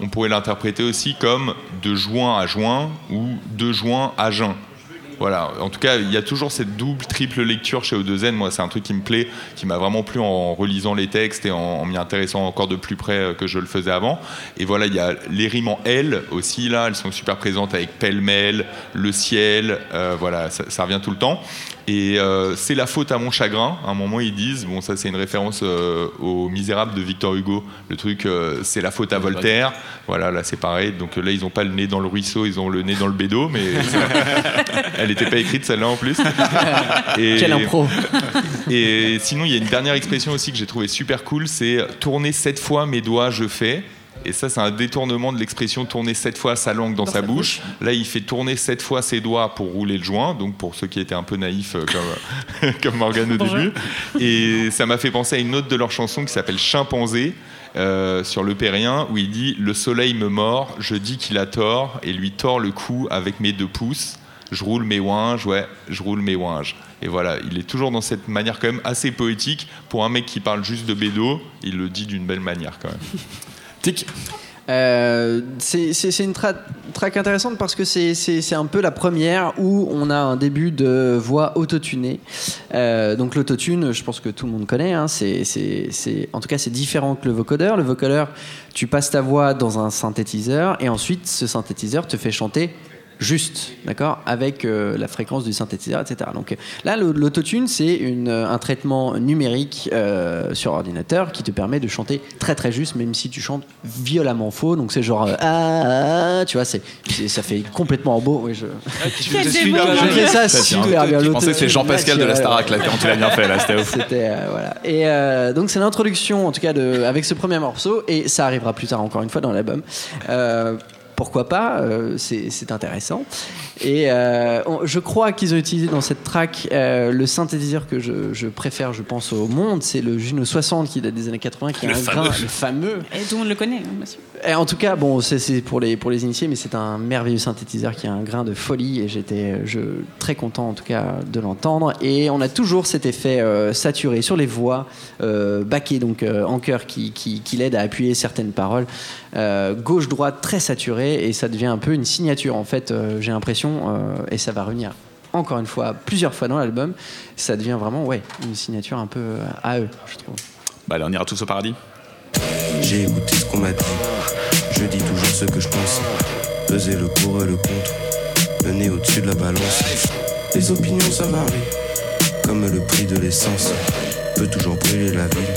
On pourrait l'interpréter aussi comme de juin à juin ou de juin à juin. Voilà, en tout cas, il y a toujours cette double, triple lecture chez O2N. Moi, c'est un truc qui me plaît, qui m'a vraiment plu en relisant les textes et en, m'y intéressant encore de plus près euh, que je le faisais avant. Et voilà, il y a les rimes en L aussi, là, elles sont super présentes avec pêle-mêle, le ciel, euh, voilà, ça, ça revient tout le temps. Et euh, c'est la faute à mon chagrin. À un moment, ils disent, bon, ça c'est une référence euh, au Misérable de Victor Hugo. Le truc, euh, c'est la faute à Voltaire. Voilà, là c'est pareil. Donc là, ils n'ont pas le nez dans le ruisseau, ils ont le nez dans le bédo, mais elle n'était pas écrite celle-là en plus. Et- Quelle impro. Et sinon, il y a une dernière expression aussi que j'ai trouvé super cool, c'est tourner sept fois mes doigts, je fais. Et ça, c'est un détournement de l'expression tourner sept fois sa langue dans, sa, bouche. Là, il fait tourner sept fois ses doigts pour rouler le joint. Donc, pour ceux qui étaient un peu naïfs euh, comme, comme Morgane au début. Et ça m'a fait penser à une autre de leurs chansons qui s'appelle Chimpanzé. euh, sur le Périen où il dit le soleil me mord je dis qu'il a tort et lui tord le cou avec mes deux pouces je roule mes ouinges, ouais, je roule mes ouinges. Et voilà, il est toujours dans cette manière quand même assez poétique. Pour un mec qui parle juste de bédo, il le dit d'une belle manière quand même. Euh, c'est une tra- track intéressante parce que c'est- un peu la première où on a un début de voix autotunée. Euh, donc l'autotune, je pense que tout le monde connaît. hein, c'est- en tout cas, c'est différent que le vocodeur. Le vocodeur, tu passes ta voix dans un synthétiseur et ensuite ce synthétiseur te fait chanter juste, d'accord, avec euh, la fréquence du synthétiseur, etc. Donc là, l'autotune, c'est un traitement numérique euh, sur ordinateur qui te permet de chanter très très juste, même si tu chantes violemment faux. Donc c'est genre euh, ah, ah, tu vois, c'est ça fait complètement beau. Oui, je. Quel Je démon. fais ça super bien. Je pensais que c'est Jean-Pascal de la Starac là, quand tu l'as bien fait là, c'était ouf. c'était euh, voilà. Et euh, donc c'est l'introduction en tout cas de, avec ce premier morceau et ça arrivera plus tard encore une fois dans l'album. Pourquoi pas euh, C'est intéressant. Et euh, on- je crois qu'ils ont utilisé dans cette track euh, le synthétiseur que je, je préfère, je pense, au monde. C'est le Juno 60 qui date des années 80, qui a Le un fameux. grain, le fameux. Et tout le monde le connaît, hein, bien sûr. Et en tout cas, bon, c'est- pour les, pour les initiés, mais c'est un merveilleux synthétiseur qui a un grain de folie et j'étais très content en tout cas de l'entendre. Et on a toujours cet effet euh, saturé sur les voix, euh, baqué donc euh, en chœur qui, qui, qui l'aide à appuyer certaines paroles, euh, gauche-droite très saturé et ça devient un peu une signature en fait, euh, j'ai l'impression, euh, et ça va revenir encore une fois, plusieurs fois dans l'album, ça devient vraiment ouais, une signature un peu à eux, je trouve. Bah allez, on ira tous au paradis. J'ai écouté ce qu'on m'a dit. Je dis toujours ce que je pense. Peser le pour et le contre. Le nez au-dessus de la balance. Les opinions ça varie. Comme le prix de l'essence. Peut toujours brûler la ville.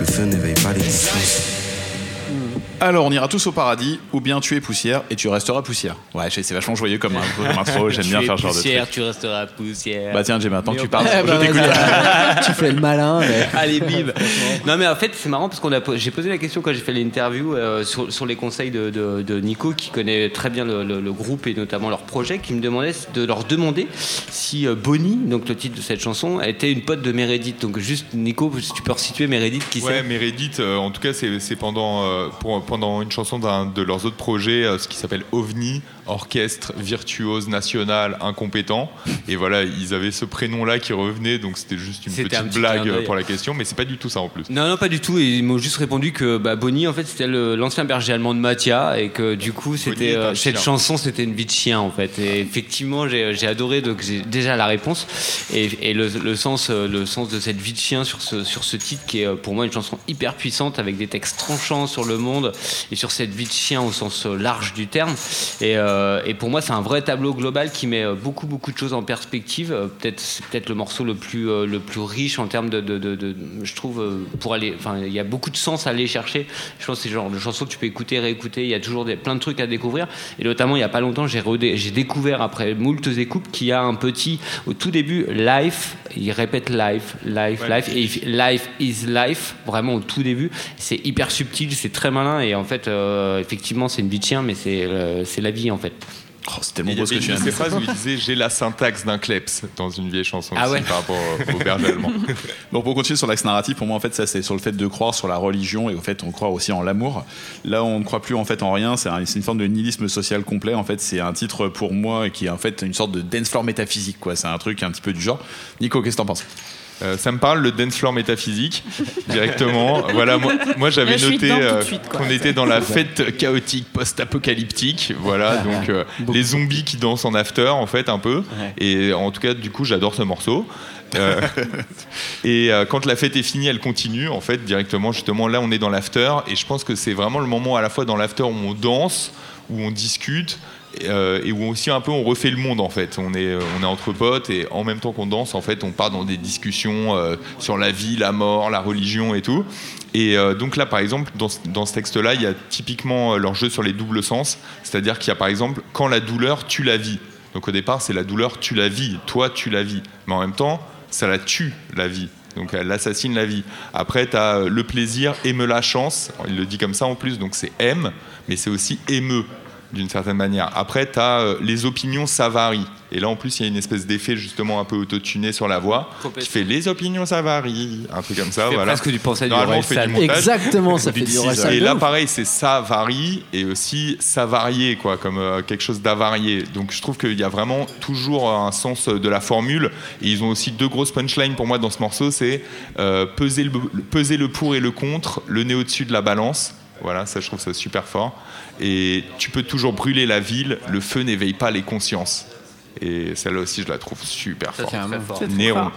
Le feu n'éveille pas les consciences. Alors, on ira tous au paradis, ou bien tu es poussière et tu resteras poussière. Ouais, c'est vachement joyeux comme, comme intro, j'aime bien faire ce genre de poussière, truc. tu resteras poussière. Bah tiens, j'ai maintenant que tu parles, je t'écoute. vas-y, tu fais le malin. mais- Allez, bim Non, mais en fait, c'est marrant parce qu'on a, po- j'ai posé la question quand j'ai fait l'interview euh, sur, sur les conseils de, de- de Nico, qui connaît très bien le, le- le groupe et notamment leur projet, qui me demandait de leur demander si euh, Bonnie, donc le titre de cette chanson, était une pote de Meredith. Donc, juste, Nico, si tu peux resituer Meredith, qui Ouais, c'est? Meredith, euh, en tout cas, c'est pendant, euh, pour- pendant une chanson d'un de leurs autres projets, euh, ce qui s'appelle OVNI, Orchestre Virtuose National Incompétent. Et voilà, ils avaient ce prénom-là qui revenait, donc c'était juste une un petite petit blague pour la question, mais c'est pas du tout ça en plus. Non, non, pas du tout. Et ils m'ont juste répondu que bah, Bonnie, en fait, c'était l'ancien berger allemand de Mathia et que du coup, c'était euh, cette chanson, c'était une vie de chien, en fait. Et effectivement, j'ai adoré. Donc, j'ai déjà la réponse et, et le, le sens, euh, le sens de cette vie de chien sur ce sur ce titre qui est pour moi une chanson hyper puissante avec des textes tranchants sur le monde et sur cette vie de chien au sens euh, large du terme. Et, euh, et pour moi, c'est un vrai tableau global qui met euh, beaucoup beaucoup de choses en perspective. Peut-être c'est peut-être le morceau le plus le plus riche en termes de, de, de- de- je trouve pour aller. Enfin, il y a beaucoup de sens à aller chercher. Je pense que c'est le genre de chanson que tu peux écouter, réécouter. Il y a toujours des, plein de trucs à découvrir. Et notamment, il y a pas longtemps, j'ai redé- j'ai découvert après moultes écoupes qu'il y a un petit au tout début life. Il répète life, life, Ouais. life et life is life. Vraiment au tout début, c'est hyper subtil, c'est très malin et en fait, euh, effectivement, c'est une vie de chien, mais c'est euh, c'est la vie en fait. Oh, c'est tellement beau ce que tu viens de phrases où il disait j'ai la syntaxe d'un kleps dans une vieille chanson Ah aussi ouais. par rapport au berger allemand. Donc pour continuer sur l'axe narratif, pour moi en fait ça c'est sur le fait de croire sur la religion et au fait on croit aussi en l'amour. Là on ne croit plus en fait en rien, c'est un- c'est une forme de nihilisme social complet. En fait c'est un titre pour moi qui est en fait une sorte de dance floor métaphysique quoi. C'est un truc un petit peu du genre. Nico qu'est-ce que t'en penses? Euh, ça me parle le dance floor métaphysique directement. voilà, moi, moi, j'avais noté euh, qu'on était dans la fête chaotique post-apocalyptique. Voilà, donc euh, les zombies qui dansent en after en fait un peu. Et en tout cas, du coup, j'adore ce morceau. Euh, et quand la fête est finie, elle continue en fait directement. Justement, là, on est dans l'after et je pense que c'est vraiment le moment à la fois dans l'after où on danse, où on discute. Euh, et où aussi un peu on refait le monde en fait. On est, euh, on est entre potes et en même temps qu'on danse, en fait, on part dans des discussions euh, sur la vie, la mort, la religion et tout. Et donc là, par exemple, dans, dans ce texte-là, il y a typiquement leur jeu sur les doubles sens, c'est-à-dire qu'il y a par exemple quand la douleur tue la vie. Donc au départ, c'est la douleur tue la vie, toi tu la vie, mais en même temps, ça la tue la vie. Donc elle assassine la vie. Après, tu as le plaisir, aime la chance. Il le dit comme ça en plus, donc c'est aime, mais c'est aussi émeux d'une certaine manière. Après, tu as les opinions, ça varie. Et là, en plus, il y a une espèce d'effet justement un peu autotuné sur la voix qui fait les opinions, ça varie. Un truc comme ça. fait voilà. presque du pensée du Orelsan. Exactement, ça fait du. Orelsan Et là, pareil, c'est ça varie et aussi ça varié, quoi, comme euh, quelque chose d'avarié. Donc, je trouve qu'il y a vraiment toujours un sens de la formule. Et ils ont aussi deux grosses punchlines pour moi dans ce morceau c'est euh, peser, le, peser le pour et le contre, le nez au-dessus de la balance. Voilà, ça, je trouve ça super fort. Et tu peux toujours brûler la ville, le feu n'éveille pas les consciences. Et celle-là aussi, je la trouve super forte. fort. Fort.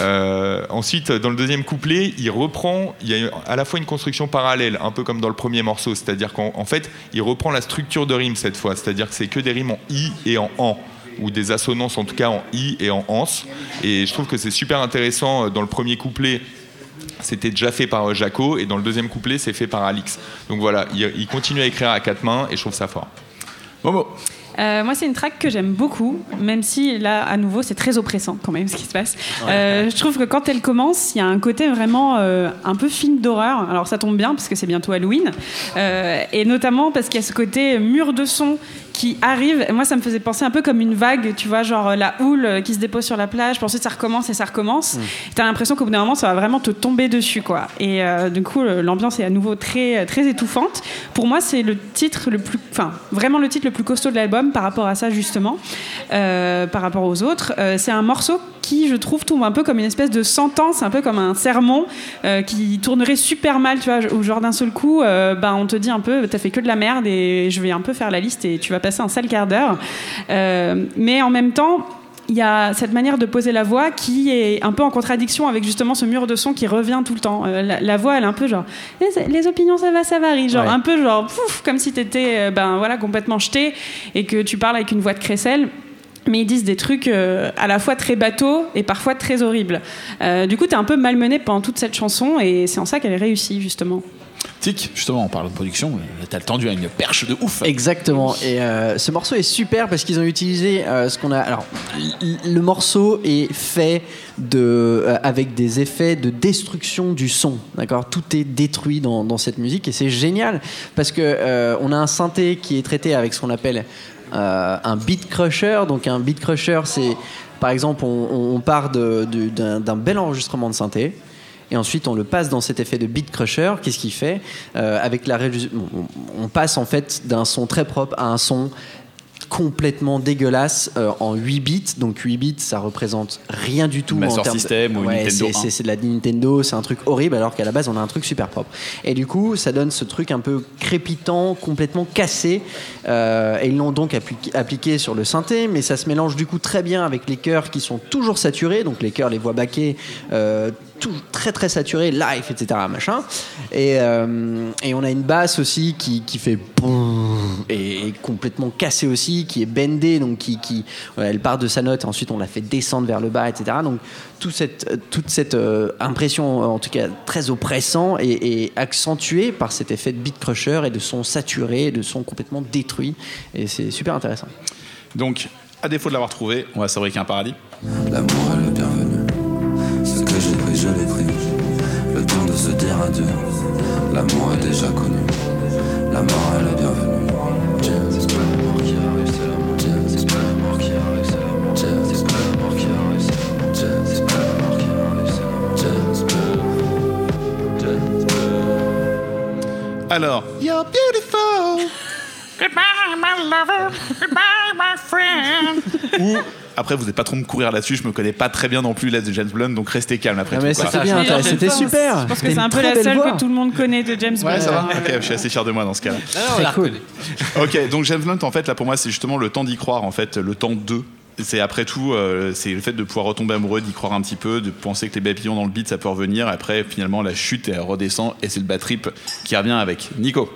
Euh, ensuite, dans le deuxième couplet, il reprend, il y a à la fois une construction parallèle, un peu comme dans le premier morceau, c'est-à-dire qu'en en fait, il reprend la structure de rime cette fois, c'est-à-dire que c'est que des rimes en i et en an, ou des assonances en tout cas en i et en ans. Et je trouve que c'est super intéressant euh, dans le premier couplet. C'était déjà fait par euh, Jaco et dans le deuxième couplet c'est fait par Alix. Donc voilà, il, il continue à écrire à quatre mains et je trouve ça fort. Momo. Euh, moi, c'est une track que j'aime beaucoup, même si là, à nouveau, c'est très oppressant quand même ce qui se passe. Euh, je trouve que quand elle commence, il y a un côté vraiment euh, un peu film d'horreur. Alors ça tombe bien parce que c'est bientôt Halloween, Euh, et notamment parce qu'il y a ce côté mur de son qui arrive. Et moi, ça me faisait penser un peu comme une vague, tu vois, genre la houle euh, qui se dépose sur la plage. Puis ensuite, ça recommence et ça recommence. T'as l'impression qu'au bout d'un moment, ça va vraiment te tomber dessus, quoi. Et euh, du coup, l'ambiance est à nouveau très, très étouffante. Pour moi, c'est le titre le plus, enfin, vraiment le titre le plus costaud de l'album par rapport à ça, justement, euh, par rapport aux autres. Euh, c'est un morceau qui, je trouve, tombe un peu comme une espèce de sentence, un peu comme un sermon euh, qui tournerait super mal, tu vois, où genre d'un seul coup, euh, bah, on te dit un peu, t'as fait que de la merde et je vais un peu faire la liste et tu vas passer un sale quart d'heure. Euh, mais en même temps, il y a cette manière de poser la voix qui est un peu en contradiction avec justement ce mur de son qui revient tout le temps. Euh, la, la voix, elle est un peu genre les, les opinions, ça va, ça varie, genre Ouais. un peu genre pouf, comme si t'étais euh, ben voilà complètement jeté et que tu parles avec une voix de crécelle. Mais ils disent des trucs euh, à la fois très bateaux et parfois très horribles. Du coup, t'es un peu malmené pendant toute cette chanson et c'est en ça qu'elle est réussie justement. Tic, justement, on parle de production, t'as le tendu à une perche de ouf. Exactement. Et euh, ce morceau est super parce qu'ils ont utilisé euh, ce qu'on a. Alors, le morceau est fait de euh, avec des effets de destruction du son. D'accord? Tout est détruit dans, cette musique et c'est génial parce que on a un synthé qui est traité avec ce qu'on appelle un beat crusher. Donc un beat crusher, c'est par exemple, on, part d'un bel enregistrement de synthé. Et ensuite, on le passe dans cet effet de beat crusher. Qu'est-ce qu'il fait Euh, Avec la on, passe en fait d'un son très propre à un son complètement dégueulasse euh, en 8 bits. Donc 8 bits, ça représente rien du tout Master en termes de- ou Ouais, Nintendo c'est- 1. c'est- C'est de la Nintendo, c'est un truc horrible alors qu'à la base on a un truc super propre. Et du coup, ça donne ce truc un peu crépitant, complètement cassé. Euh, et ils l'ont donc appliqué, appliqué sur le synthé, mais ça se mélange du coup très bien avec les chœurs qui sont toujours saturés, donc les chœurs, les voix baquées, euh, tout, très très saturés, live, etc. Machin. Et, euh, et on a une basse aussi qui, qui fait boum et, et complètement cassée aussi, qui est bendée, donc qui, qui elle part de sa note, ensuite on la fait descendre vers le bas, etc. Donc tout cette, euh, toute cette euh, impression, en tout cas très oppressant, et, et accentuée par cet effet de beat crusher et de son saturé, de son complètement détruit. Et c'est super intéressant. Donc, à défaut de l'avoir trouvé, on va fabriquer un paradis. L'amour Alors, You're beautiful. Goodbye, my lover. Goodbye, my friend. Ou, après, vous n'êtes pas trop me courir là-dessus, je me connais pas très bien non plus les de James Blunt, donc restez calme après Ah, tout. mais c'était bien, super. Je pense que c'est un peu la seule voix. que tout le monde connaît de James Bond. Ouais, ça va Ok, je suis assez fier de moi dans ce cas-là. on la cool. Ok, donc James Blunt, en fait, là pour moi, c'est justement le temps d'y croire, en fait, le temps de. C'est après tout, euh, c'est le fait de pouvoir retomber amoureux, d'y croire un petit peu, de penser que les papillons dans le beat ça peut revenir. Après, finalement, la chute elle redescend et c'est le bad trip qui revient avec. Nico.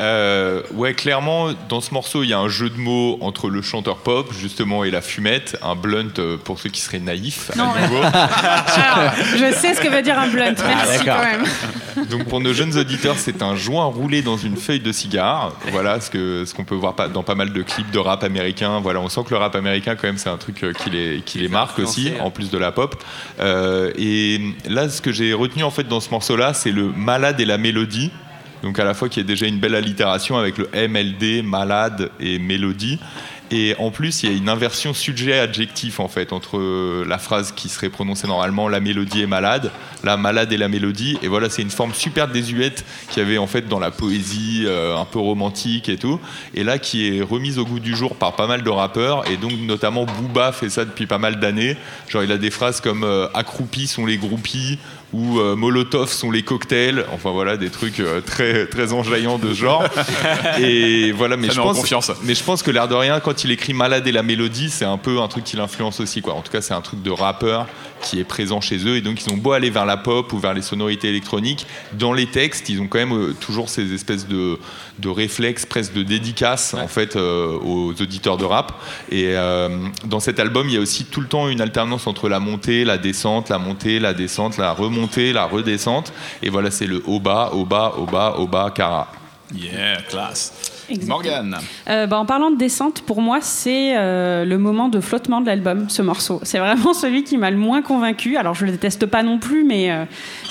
Euh, ouais, clairement, dans ce morceau, il y a un jeu de mots entre le chanteur pop, justement, et la fumette. Un blunt euh, pour ceux qui seraient naïfs. à Non, nouveau. Ah, je sais ce que veut dire un blunt. Merci quand même. Donc pour nos jeunes auditeurs, c'est un joint roulé dans une feuille de cigare. Voilà ce que ce qu'on peut voir dans pas mal de clips de rap américain. Voilà, on sent que le rap américain quand même c'est un truc euh, qui les qui les marque aussi, influencé, en plus de la pop. Euh, et là, ce que j'ai retenu en fait dans ce morceau-là, c'est le malade et la mélodie. Donc à la fois qu'il y a déjà une belle allitération avec le MLD, malade et mélodie. Et en plus, il y a une inversion sujet-adjectif en fait entre euh, la phrase qui serait prononcée normalement la mélodie est malade, la malade et la mélodie. Et voilà, c'est une forme super désuète qu'il y avait en fait dans la poésie euh, un peu romantique et tout. Et là, qui est remise au goût du jour par pas mal de rappeurs. Et donc notamment Booba fait ça depuis pas mal d'années. Genre il a des phrases comme euh, accroupis sont les groupies ou euh, Molotov sont les cocktails. Enfin voilà, des trucs euh, très très enjaillants de ce genre. Et voilà, mais Ça je pense, confiance. mais je pense que l'air de rien, quand il écrit Malade et la mélodie, c'est un peu un truc qui l'influence aussi. Quoi. En tout cas, c'est un truc de rappeur qui est présent chez eux. Et donc, ils ont beau aller vers la pop ou vers les sonorités électroniques, dans les textes, ils ont quand même euh, toujours ces espèces de, de réflexes, presque de dédicaces, en fait, aux auditeurs de rap. Et dans cet album, il y a aussi tout le temps une alternance entre la montée, la descente, la montée, la descente, la remontée, la redescente. Et voilà, c'est le haut bas, haut bas, haut bas, haut bas, cara. Yeah, classe. Morgane. Euh, bah, en parlant de descente, pour moi, c'est euh, le moment de flottement de l'album, ce morceau. C'est vraiment celui qui m'a le moins convaincu. Alors, je le déteste pas non plus, mais, euh,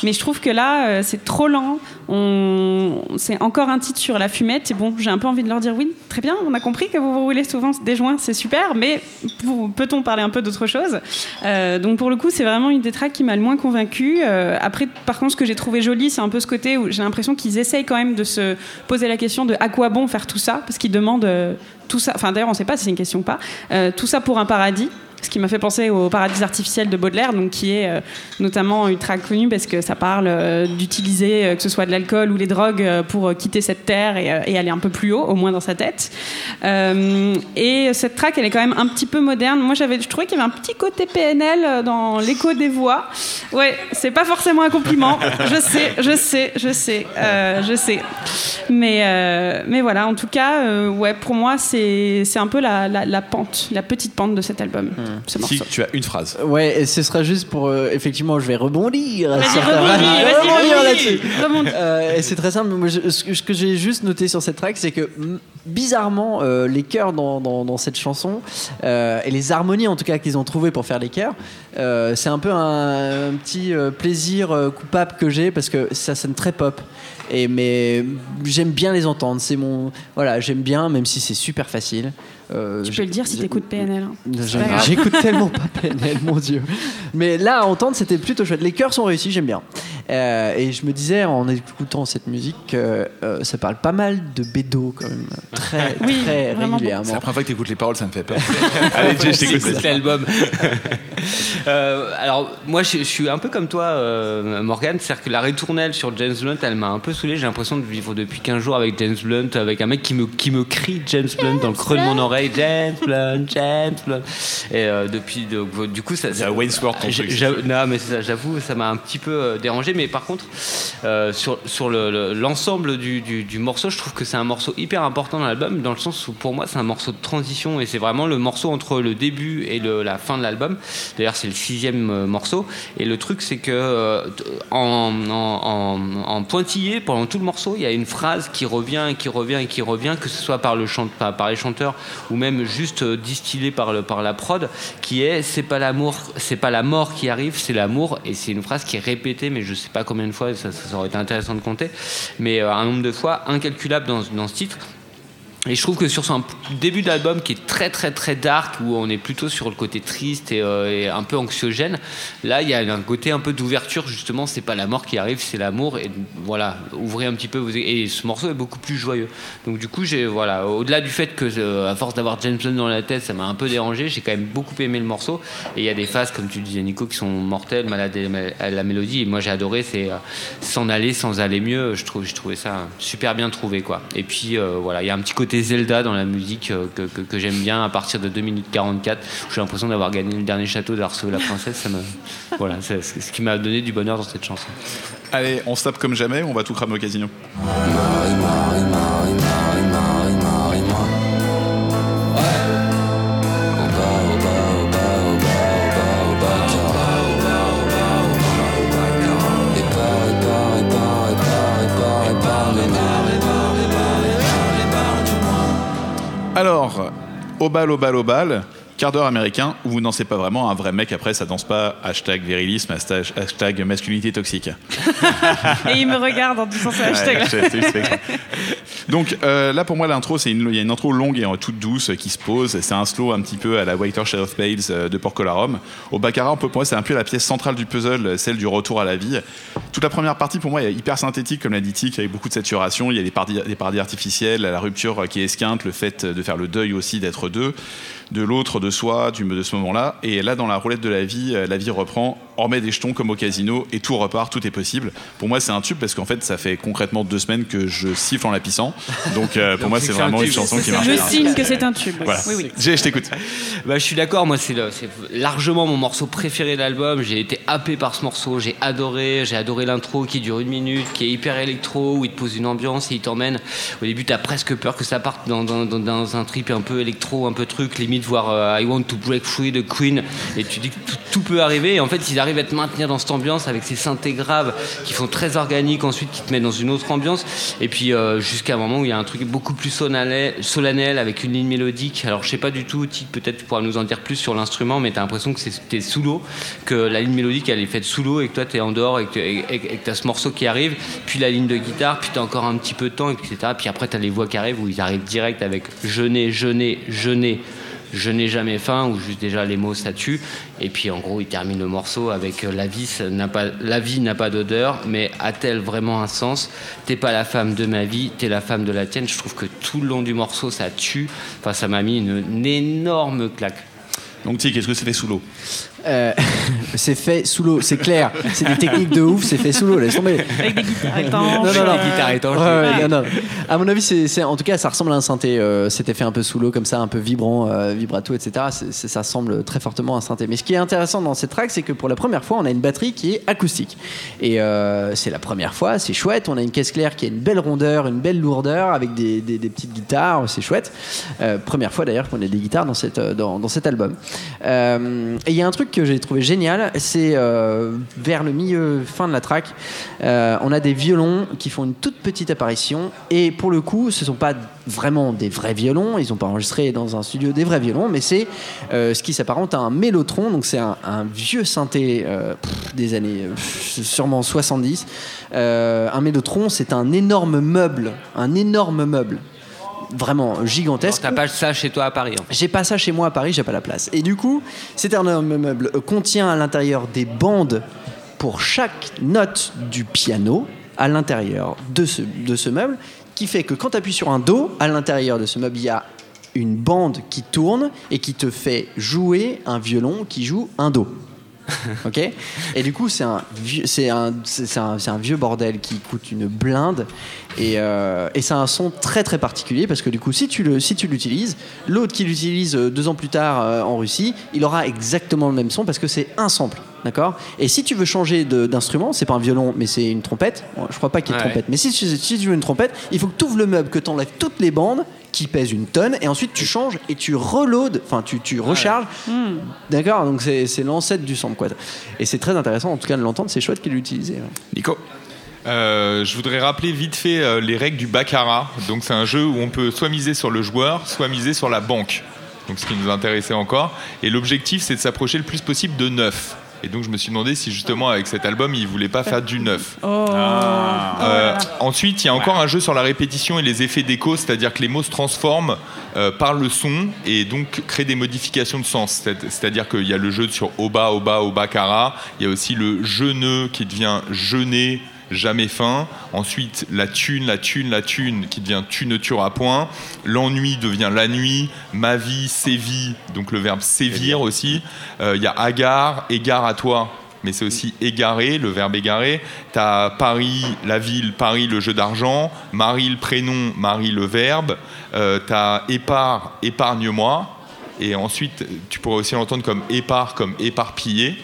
mais je trouve que là, c'est trop lent. On... C'est encore un titre sur la fumette. Et bon, j'ai un peu envie de leur dire oui, très bien, on a compris que vous vous roulez souvent des joints, c'est super, mais pour- peut-on parler un peu d'autre chose? Donc, pour le coup, c'est vraiment une des tracks qui m'a le moins convaincu. Après, par contre, ce que j'ai trouvé joli, c'est un peu ce côté où j'ai l'impression qu'ils essayent quand même de se poser la question de à quoi bon faire tout ça, parce qu'ils demandent euh, tout ça. Enfin, d'ailleurs, on ne sait pas si c'est une question ou pas. Euh, tout ça pour un paradis. Ce qui m'a fait penser au paradis artificiel de Baudelaire, donc qui est euh, notamment ultra connu parce que ça parle euh, d'utiliser euh, que ce soit de l'alcool ou les drogues euh, pour quitter cette terre et, aller un peu plus haut, au moins dans sa tête. Et cette track, elle est quand même un petit peu moderne. Moi, j'avais, je trouvais qu'il y avait un petit côté PNL dans l'écho des voix. Ouais, c'est pas forcément un compliment. Je sais, je sais, je sais, je sais. Mais, mais voilà, en tout cas, ouais, pour moi, c'est, c'est un peu la, pente, la petite pente de cet album, ce Si tu as une phrase. Ouais, et ce sera juste pour. euh, effectivement, je vais rebondir. Vas-y, sur ta- rebondis, vas-y, rebondir rebondis. là-dessus. Rebondis. Euh, et c'est très simple. Moi, je- ce que- ce que j'ai juste noté sur cette track, c'est que mm, bizarrement, euh, les chœurs dans, dans- dans cette chanson euh, et les harmonies en tout cas qu'ils ont trouvées pour faire les chœurs, euh, c'est un peu un, un petit euh, plaisir euh, coupable que j'ai parce que ça sonne très pop. Et mais j'aime bien les entendre. C'est mon voilà, j'aime bien, même si c'est super facile. Euh, Tu peux le dire si t'écoutes PNL. J'écoute tellement pas PNL, mon dieu. Mais là, à entendre, c'était plutôt chouette. Les chœurs sont réussis, j'aime bien. Euh, et je me disais, en écoutant cette musique, que euh, ça parle pas mal de bédo, quand même. Très, Oui, très régulièrement. C'est la première fois que tu écoutes les paroles, ça me fait peur. Allez, je t'écoute. l'album. Euh, alors, moi, je, je suis un peu comme toi, euh, Morgan. C'est-à-dire que la ritournelle sur James Blunt, elle m'a un peu saoulé. J'ai l'impression de vivre depuis 15 jours avec James Blunt, avec un mec qui me, qui me crie James Blunt dans le creux de mon oreille. James Blunt, James Blunt. Et euh, depuis, donc, du coup, ça. Ton J'ai- truc. j'avoue- non, mais c'est ça, j'avoue, ça m'a un petit peu euh, dérangé. Mais par contre, euh, sur, sur le- le- l'ensemble du, du- du morceau, je trouve que c'est un morceau hyper important dans l'album, dans le sens où pour moi, c'est un morceau de transition et c'est vraiment le morceau entre le début et le- la fin de l'album. D'ailleurs, c'est le sixième morceau. Et le truc, c'est que euh, en, en- en- en pointillé, pendant tout le morceau, il y a une phrase qui revient qui revient et qui revient, que ce soit par, le chant, par, par les chanteurs ou même juste distillé par, le, par la prod, qui est c'est pas l'amour, c'est pas la mort qui arrive, c'est l'amour. Et c'est une phrase qui est répétée, mais je sais pas combien de fois, ça, ça aurait été intéressant de compter, mais euh, un nombre de fois incalculable dans, dans ce titre. Et je trouve que sur son début d'album qui est très très très dark, où on est plutôt sur le côté triste et, euh, et un peu anxiogène, là il y a un côté un peu d'ouverture justement, c'est pas la mort qui arrive, c'est l'amour. Et voilà, ouvrez un petit peu. Et ce morceau est beaucoup plus joyeux. Donc du coup, j'ai voilà, au-delà du fait que euh, à force d'avoir James dans la tête, ça m'a un peu dérangé, j'ai quand même beaucoup aimé le morceau. Et il y a des phases, comme tu disais Nico, qui sont mortelles, malades à la mélodie. Et moi j'ai adoré, c'est euh, s'en aller sans aller mieux. Je trouve, j'ai trouvé ça super bien trouvé quoi. Et puis voilà, il y a un petit côté Zelda dans la musique euh, que, que- que j'aime bien à partir de 2 minutes 44. où J'ai l'impression d'avoir gagné le dernier château d'Arceau la princesse. Ça me, voilà, c'est ce qui m'a donné du bonheur dans cette chanson. Allez, on se tape comme jamais, on va tout cramer au casino. Marie, Marie, Marie, Marie, Marie, au bal, au bal, au bal, quart d'heure américain où vous dansez pas vraiment, un vrai mec après ça danse pas, hashtag virilisme, hashtag, hashtag masculinité toxique. Et il me regarde en disant ce hashtag. Ouais, Donc euh, là pour moi l'intro c'est une, il y a une intro longue et toute douce qui se pose, c'est un slow un petit peu à la Whiter Shade of Pales euh, de Porco la Rome. Au Baccarat on peut, pour moi c'est un peu la pièce centrale du puzzle, euh, celle du retour à la vie. Toute la première partie pour moi est hyper synthétique comme l'a dit Tic, avec beaucoup de saturation, il y a des paradis artificiels, la rupture qui est esquinte, le fait de faire le deuil aussi d'être deux de l'autre, de soi, du, de ce moment-là. Et là, dans la roulette de la vie, euh, la vie reprend, on remet des jetons comme au casino et tout repart, tout est possible. Pour moi, c'est un tube parce qu'en fait, ça fait concrètement deux semaines que je siffle en la pissant. Donc, euh, pour Donc, moi, c'est un vraiment une chanson qui marche Je signe que c'est un tube. Voilà. Oui, oui. Jay, je t'écoute. Bah, je suis d'accord, moi c'est le- c'est largement mon morceau préféré de l'album. J'ai été happé par ce morceau, j'ai adoré, j'ai adoré l'intro qui dure une minute, qui est hyper électro, où il te pose une ambiance et il t'emmène. Au début, t'as presque peur que ça parte dans, dans- dans- dans un trip un peu électro, un peu truc, limite voir euh, I Want to Break Free de Queen, et tu dis que tout, peut arriver. Et en fait, ils arrivent à te maintenir dans cette ambiance avec ces synthés graves qui font très organiques, ensuite qui te mettent dans une autre ambiance, et puis euh, jusqu'à un moment où il y a un truc beaucoup plus solennel, avec une ligne mélodique. Alors je sais pas du tout, Tic, peut-être tu nous en dire plus sur l'instrument, mais t'as l'impression que t'es sous l'eau, que la ligne mélodique elle est faite sous l'eau et que toi t'es en dehors et que, et- que t'as ce morceau qui arrive, puis la ligne de guitare, puis t'as encore un petit peu de temps, etc. Puis après t'as les voix qui arrivent où ils arrivent direct avec je n'ai, je n'ai, je n'ai. Jamais faim, ou juste déjà les mots ça tue. Et puis en gros, il termine le morceau avec euh, la vie n'a pas, la vie n'a pas d'odeur, mais a-t-elle vraiment un sens? T'es pas la femme de ma vie, t'es la femme de la tienne. Je trouve que tout le long du morceau, ça tue. Enfin, ça m'a mis une, énorme claque. Donc, Tic, est-ce que c'était sous l'eau? Euh, c'est fait sous l'eau, c'est clair. C'est des techniques de ouf, c'est fait sous l'eau, laisse tomber. Avec des guitares étanches. Non, non, non. Les guitares étanches, Ouais, ouais, Ouais. non, non. À mon avis, c'est, en tout cas, ça ressemble à un synthé. euh, C'était fait un peu sous l'eau, comme ça, un peu vibrant, euh, vibrato, etc. Ça semble très fortement à un synthé. Mais ce qui est intéressant dans cette track, c'est que pour la première fois, on a une batterie qui est acoustique. Et euh, c'est la première fois, c'est chouette. On a une caisse claire qui a une belle rondeur, une belle lourdeur, avec des, des- des petites guitares, c'est chouette. Première fois d'ailleurs qu'on a des guitares dans, cette, dans, dans cet album. Et il y a un truc que j'ai trouvé génial, c'est euh, vers le milieu, fin de la track, euh, on a des violons qui font une toute petite apparition. Et pour le coup, ce sont pas vraiment des vrais violons, ils n'ont pas enregistré dans un studio des vrais violons, mais c'est euh, ce qui s'apparente à un mélotron, donc c'est un, vieux synthé des années sûrement 70. Euh, un mélotron, c'est un énorme meuble, un énorme meuble. Vraiment gigantesque. T'as pas ça chez toi à Paris. en fait. J'ai pas ça chez moi à Paris, j'ai pas la place. Et du coup, cet énorme meuble contient à l'intérieur des bandes pour chaque note du piano à l'intérieur de ce, de ce meuble, qui fait que quand tu appuies sur un Do, à l'intérieur de ce meuble, il y a une bande qui tourne et qui te fait jouer un violon qui joue un Do. ok Et du coup, c'est un, vieux- un, un, un vieux bordel qui coûte une blinde. Et, euh, et c'est un son très très particulier parce que du coup, si tu si l'utilises, l'autre qui l'utilise euh, deux ans plus tard euh, en Russie, il aura exactement le même son parce que c'est un sample. D'accord Et si tu veux changer d'instrument, c'est pas un violon, mais c'est une trompette. Bon, Je crois pas qu'il y ait de Ouais. trompette. Mais si tu, si tu veux une trompette, il faut que tu ouvres le meuble, que tu enlèves toutes les bandes qui pèsent une tonne, et ensuite tu changes et tu reloads, enfin tu, tu recharges. D'accord Donc c'est l'ancêtre du sample, quoi. Et c'est très intéressant, en tout cas, de l'entendre, c'est chouette qu'il l'utilise. ouais. Nico Euh, je voudrais rappeler vite fait euh, les règles du baccarat. Donc c'est un jeu où on peut soit miser sur le joueur, soit miser sur la banque. Donc ce qui nous intéressait encore. Et l'objectif c'est de s'approcher le plus possible de 9. Et donc je me suis demandé si justement avec cet album il voulait pas faire du neuf. Oh. Euh, ensuite, il y a encore un jeu sur la répétition et les effets d'écho, c'est-à-dire que les mots se transforment euh, par le son et donc créent des modifications de sens. C'est- C'est-à-dire qu'il y a le jeu sur Oba, Oba, Oba, Kara. Il y a aussi le jeûneux qui devient jeûner, jamais fin. Ensuite, la thune, la thune, la thune qui devient tu ne tueras point. L'ennui devient la nuit. Ma vie sévit, donc le verbe sévir aussi. Euh, Il y a agar, égare à toi mais c'est aussi égaré, le verbe égaré. Tu as Paris, la ville, Paris, le jeu d'argent. Marie, le prénom, Marie, le verbe. Euh, tu as épar, épargne-moi. Et ensuite, tu pourrais aussi l'entendre comme épar, comme éparpillé.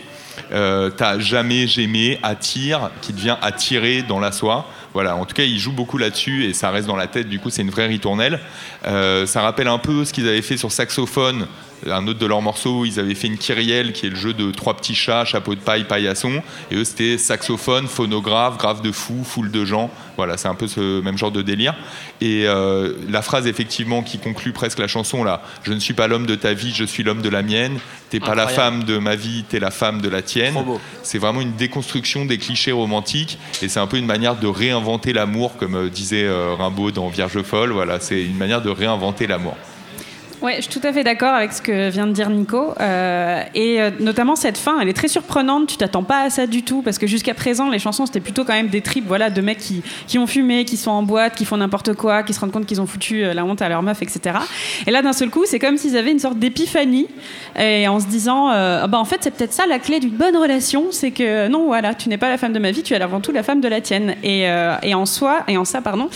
Euh, t'as jamais j'aimais attire qui devient attirer dans la soie. Voilà en tout cas il joue beaucoup là-dessus et ça reste dans la tête du coup c'est une vraie ritournelle. Euh, ça rappelle un peu ce qu'ils avaient fait sur saxophone un autre de leurs morceaux ils avaient fait une kyrielle qui est le jeu de trois petits chats chapeau de paille paillasson. Et eux c'était saxophone phonographe grave de fou foule de gens. Voilà c'est un peu ce même genre de délire. Et euh, la phrase effectivement qui conclut presque la chanson là. Je ne suis pas l'homme de ta vie je suis l'homme de la mienne. T'es pas la femme de ma vie, t'es la femme de la tienne. C'est vraiment une déconstruction des clichés romantiques. Et c'est un peu une manière de réinventer l'amour, comme euh, disait euh, Rimbaud dans Vierge folle. Voilà, c'est une manière de réinventer l'amour. Ouais, je suis tout à fait d'accord avec ce que vient de dire Nico. Euh, et euh, notamment cette fin, elle est très surprenante. Tu t'attends pas à ça du tout parce que jusqu'à présent, les chansons c'était plutôt quand même des tripes, voilà, de mecs qui, qui ont fumé, qui sont en boîte, qui font n'importe quoi, qui se rendent compte qu'ils ont foutu euh, la honte à leur meuf, etc. Et là, d'un seul coup, c'est comme s'ils avaient une sorte d'épiphanie et en se disant, Ah bah en fait, c'est peut-être ça la clé d'une bonne relation, c'est que non, voilà, tu n'es pas la femme de ma vie, tu es avant tout la femme de la tienne. Et, et en soi, et en ça, pardon,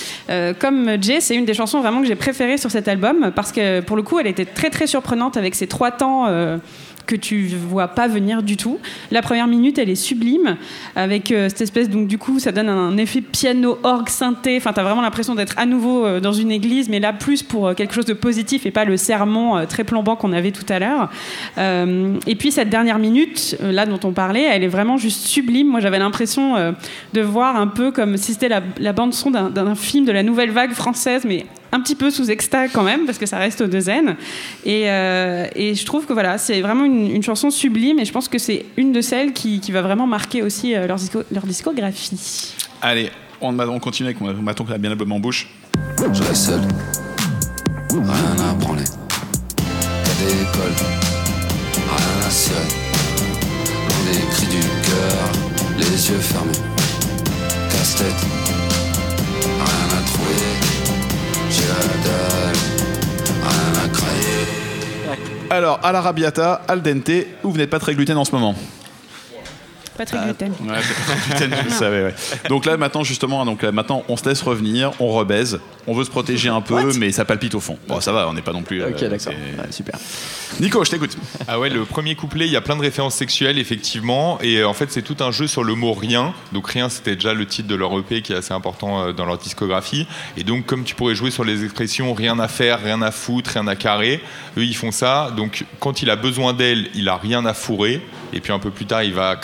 comme Jay, c'est une des chansons vraiment que j'ai préférées sur cet album parce que pour le coup, elle était très très surprenante avec ces trois temps. euh, que tu vois pas venir du tout. La première minute, elle est sublime avec euh, cette espèce donc du coup, ça donne un effet piano, orgue, synthé. Enfin, t'as vraiment l'impression d'être à nouveau euh, dans une église, mais là plus pour quelque chose de positif et pas le sermon très plombant qu'on avait tout à l'heure. Et puis cette dernière minute, là dont on parlait, elle est vraiment juste sublime. Moi, j'avais l'impression de voir un peu comme si c'était la, la bande son d'un film de la nouvelle vague française, mais un petit peu sous exta quand même, parce que ça reste au deuxième. Et, euh, et je trouve que voilà, c'est vraiment une, une chanson sublime, et je pense que c'est une de celles qui, qui va vraiment marquer aussi euh, leur, disco- leur discographie. Allez, on, on continue avec mon maton qui a bien l'album en bouche. Je reste seul, rien à branler. Pas d'école, rien à cirer. Des cris du cœur, les yeux fermés. Casse-tête, rien à trouver. Alors, à l'arabiata, al dente, ou vous n'êtes pas très gluten en ce moment? Pas très gluten. Ouais, pas gluten, je le savais, ouais. Donc là, maintenant, justement, donc là, maintenant, on se laisse revenir, on rebaise, on veut se protéger un peu, mais ça palpite au fond. Bon, ça va, on n'est pas non plus. euh, Ok, d'accord. c'est- Ouais, super. Nico, je t'écoute. Ah ouais, le premier couplet, il y a plein de références sexuelles, effectivement. Et euh, en fait, c'est tout un jeu sur le mot rien. Donc, rien, c'était déjà le titre de leur EP qui est assez important euh, dans leur discographie. Et donc, comme tu pourrais jouer sur les expressions rien à faire, rien à foutre, rien à carrer, eux, ils font ça. Donc, quand il a besoin d'elle, il a rien à fourrer. Et puis, un peu plus tard, il va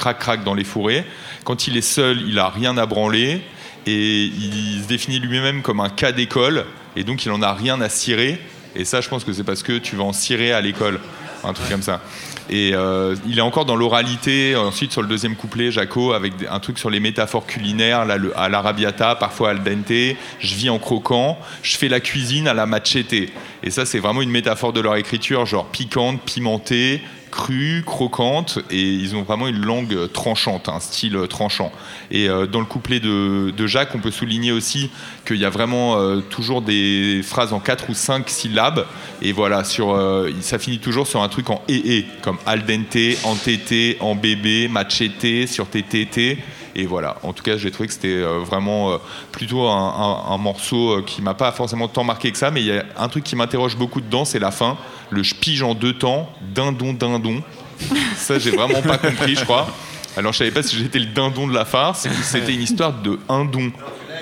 dans les fourrés. Quand il est seul, il a rien à branler. Et il se définit lui-même comme un cas d'école. Et donc, il en a rien à cirer. Et ça, je pense que c'est parce que tu vas en cirer à l'école. Un truc comme ça. Et euh, il est encore dans l'oralité. Ensuite, sur le deuxième couplet, Jaco, avec un truc sur les métaphores culinaires, là, le, à l'arabiata, parfois al dente. Je vis en croquant. Je fais la cuisine à la machete. Et ça, c'est vraiment une métaphore de leur écriture, genre piquante, pimentée, crue, croquante. Et ils ont vraiment une langue tranchante, un style euh, tranchant. Et euh, dans le couplet de, de Jacques, on peut souligner aussi qu'il y a vraiment euh, toujours des phrases en quatre ou cinq syllabes. Et voilà, sur, ça finit toujours sur un truc en et comme al dente, en tété, en bébé, machete, sur tétés. Et voilà, en tout cas, j'ai trouvé que c'était euh, vraiment euh, plutôt un, un- un morceau euh, qui m'a pas forcément tant marqué que ça, mais il y a un truc qui m'interroge beaucoup dedans, c'est la fin, le je pige en deux temps, dindon, dindon. Ça, j'ai vraiment pas compris, je crois. Alors, je savais pas si j'étais le dindon de la farce c'était une histoire de un don.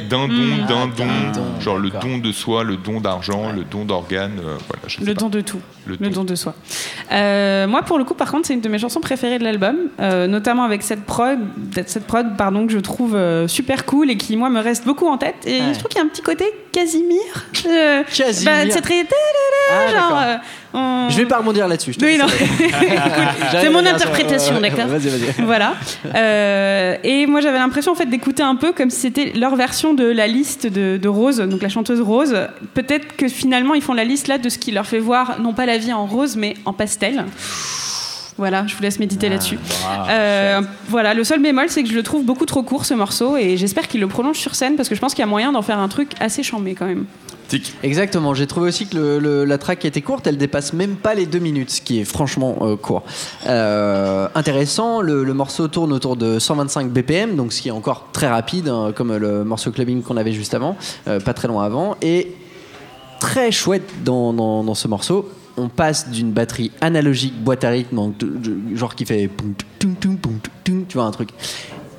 Dindon, Mm. dindon, dindon, genre le don de soi, le don d'argent, le don d'organes, euh, voilà, je sais Le pas. don de tout. Le Le don. don de soi. Euh, moi, pour le coup, par contre, c'est une de mes chansons préférées de l'album, euh, notamment avec cette prod, cette prod pardon, que je trouve euh, super cool et qui, moi, me reste beaucoup en tête. Et Ouais. je trouve qu'il y a un petit côté Casimir. Euh, Casimir. bah, c'est très. Ah, genre, on- Je vais pas rebondir là-dessus. Oui, c'est mon interprétation, d'accord Vas-y, vas-y. voilà. Euh, et moi, j'avais l'impression en fait d'écouter un peu comme si c'était leur version de la liste de, de Rose, donc la chanteuse Rose. Peut-être que finalement, ils font la liste là de ce qui leur fait voir non pas la vie en rose, mais en pastel. Voilà, je vous laisse méditer là-dessus. Euh, voilà, le seul bémol, c'est que je le trouve beaucoup trop court ce morceau, et j'espère qu'il le prolonge sur scène parce que je pense qu'il y a moyen d'en faire un truc assez chambé quand même. Exactement, j'ai trouvé aussi que la track était courte, elle dépasse même pas les deux minutes, ce qui est franchement euh, court. Euh, intéressant, le, morceau tourne autour de 125 BPM, donc ce qui est encore très rapide, hein, comme le morceau clubbing qu'on avait juste avant, euh, pas très loin avant, et très chouette dans, ce morceau. On passe d'une batterie analogique boîte à rythme, genre qui fait tu vois un truc,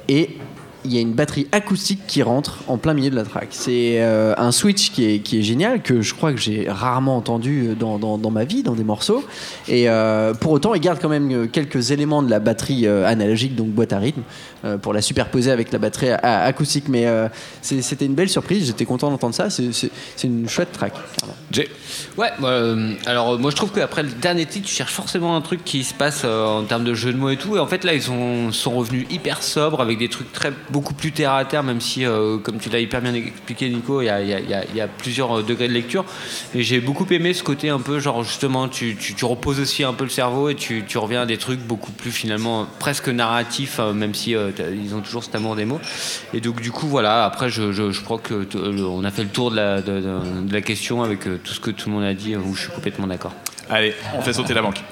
et il y a une batterie acoustique qui rentre en plein milieu de la track. C'est euh, un switch qui est, qui est génial, que je crois que j'ai rarement entendu dans, dans- dans ma vie, dans des morceaux. Et euh, pour autant, il garde quand même euh, quelques éléments de la batterie euh, analogique, donc boîte à rythme, euh, pour la superposer avec la batterie acoustique. Mais euh, c'était une belle surprise, j'étais content d'entendre ça. C'est- une chouette track. Jay. Ouais, euh, alors euh, moi je trouve qu'après le dernier titre, tu cherches forcément un truc qui se passe euh, en termes de jeu de mots et tout. Et en fait là, ils sont, sont revenus hyper sobres avec des trucs très beaucoup plus terre à terre, même si, euh, comme tu l'as hyper bien expliqué, Nico, il y a, il y a- il y a- il y a plusieurs degrés de lecture. Et j'ai beaucoup aimé ce côté un peu, genre justement, tu, tu, tu reposes aussi un peu le cerveau et tu, tu reviens à des trucs beaucoup plus finalement presque narratifs, euh, même si euh, ils ont toujours cet amour des mots. Et donc du coup, voilà, après, je, je, je crois que on a fait le tour de la, de, de- de la question avec euh, tout ce que tout le monde a dit, où je suis complètement d'accord. Allez, on fait sauter la banque.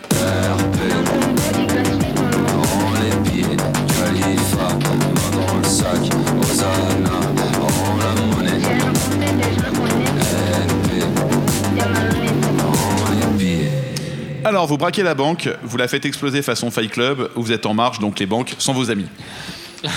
Alors, vous braquez la banque, vous la faites exploser façon Fight Club, vous êtes en marche, donc les banques sont vos amis.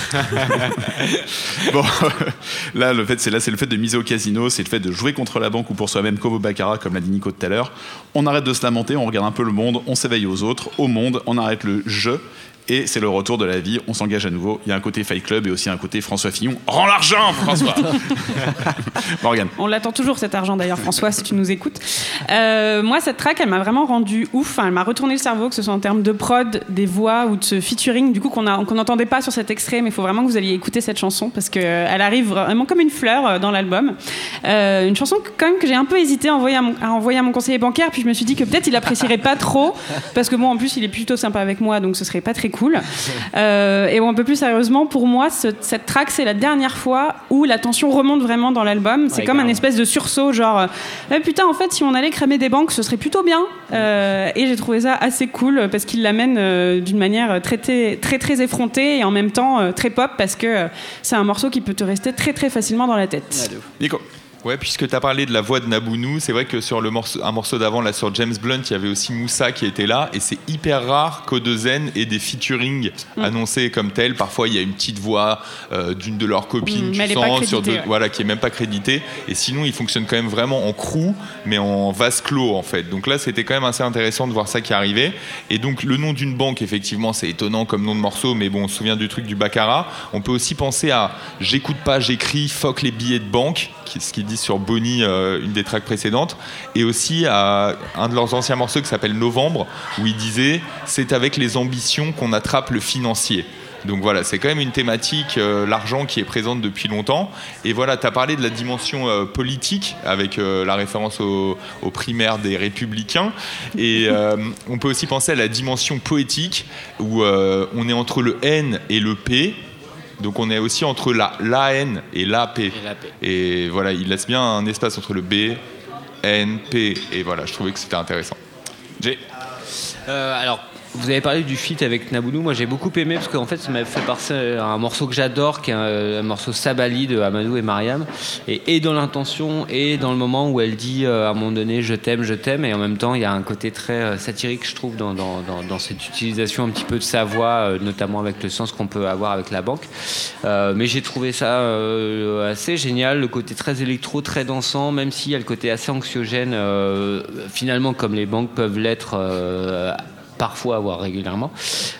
bon, là, le fait, c'est là, c'est le fait de miser au casino, c'est le fait de jouer contre la banque ou pour soi-même comme au baccarat, comme l'a dit Nico tout à l'heure. On arrête de se lamenter, on regarde un peu le monde, on s'éveille aux autres, au monde, on arrête le jeu. Et c'est le retour de la vie, on s'engage à nouveau. Il y a un côté Fight Club et aussi un côté François Fillon. Rends l'argent, François Morgane. On l'attend toujours cet argent d'ailleurs, François, si tu nous écoutes. Euh, moi, cette track, elle m'a vraiment rendu ouf. Enfin, elle m'a retourné le cerveau, que ce soit en termes de prod, des voix ou de ce featuring, du coup qu'on n'entendait pas sur cet extrait, mais il faut vraiment que vous alliez écouter cette chanson parce qu'elle arrive vraiment comme une fleur euh, dans l'album. Euh, une chanson que, quand même que j'ai un peu hésité à envoyer à, mon, à envoyer à mon conseiller bancaire, puis je me suis dit que peut-être il apprécierait pas trop parce que moi, en plus, il est plutôt sympa avec moi, donc ce serait pas très cool. Euh, et bon, un peu plus sérieusement, pour moi, ce- cette track, c'est la dernière fois où la tension remonte vraiment dans l'album. C'est Ouais, comme un espèce de sursaut, genre, euh, Eh, putain, en fait, si on allait cramer des banques, ce serait plutôt bien. Euh, et j'ai trouvé ça assez cool parce qu'il l'amène euh, d'une manière très, très, très, très effrontée et en même temps euh, très pop parce que euh, c'est un morceau qui peut te rester très, très facilement dans la tête. Nico. Ouais, puisque tu as parlé de la voix de Nabounou, c'est vrai que sur le morceau, un morceau d'avant, là sur James Blunt, il y avait aussi Moussa qui était là, et c'est hyper rare qu'O2 Zen ait des featuring Mm. annoncés comme tel. Parfois, il y a une petite voix euh, d'une de leurs copines, Mm, tu sens, sur créditée, deux- ouais. voilà, qui est même pas crédité. Et sinon, ils fonctionnent quand même vraiment en crew, mais en vase clos en fait. Donc là, c'était quand même assez intéressant de voir ça qui arrivait. Et donc, le nom d'une banque, effectivement, c'est étonnant comme nom de morceau, mais bon, on se souvient du truc du baccarat. On peut aussi penser à J'écoute pas, j'écris, fuck les billets de banque, ce qu'ils disent sur Bonnie, euh, une des tracks précédentes, et aussi à un de leurs anciens morceaux qui s'appelle Novembre, où ils disaient C'est avec les ambitions qu'on attrape le financier. Donc voilà, c'est quand même une thématique, euh, l'argent qui est présente depuis longtemps. Et voilà, tu as parlé de la dimension euh, politique avec la référence au- aux primaires des républicains. Et on peut aussi penser à la dimension poétique où on est entre le N et le P. Donc on est aussi entre la, la N et la P. Et la P. Et voilà, il laisse bien un espace entre le B, N, P. Et voilà, je trouvais que c'était intéressant. Jay? Euh, alors, vous avez parlé du feat avec Naboulou. Moi, j'ai beaucoup aimé parce qu'en fait, ça m'a fait penser à un morceau que j'adore, qui est un, morceau Sabali de Amadou et Mariam. Et, dans l'intention, et dans le moment où elle dit euh, à un moment donné je t'aime, je t'aime. Et en même temps, il y a un côté très euh, satirique, je trouve, dans, cette utilisation un petit peu de sa voix, euh, notamment avec le sens qu'on peut avoir avec la banque. Mais j'ai trouvé ça assez génial, le côté très électro, très dansant, même s'il y a le côté assez anxiogène, finalement, comme les banques peuvent l'être. Euh, parfois, voire régulièrement.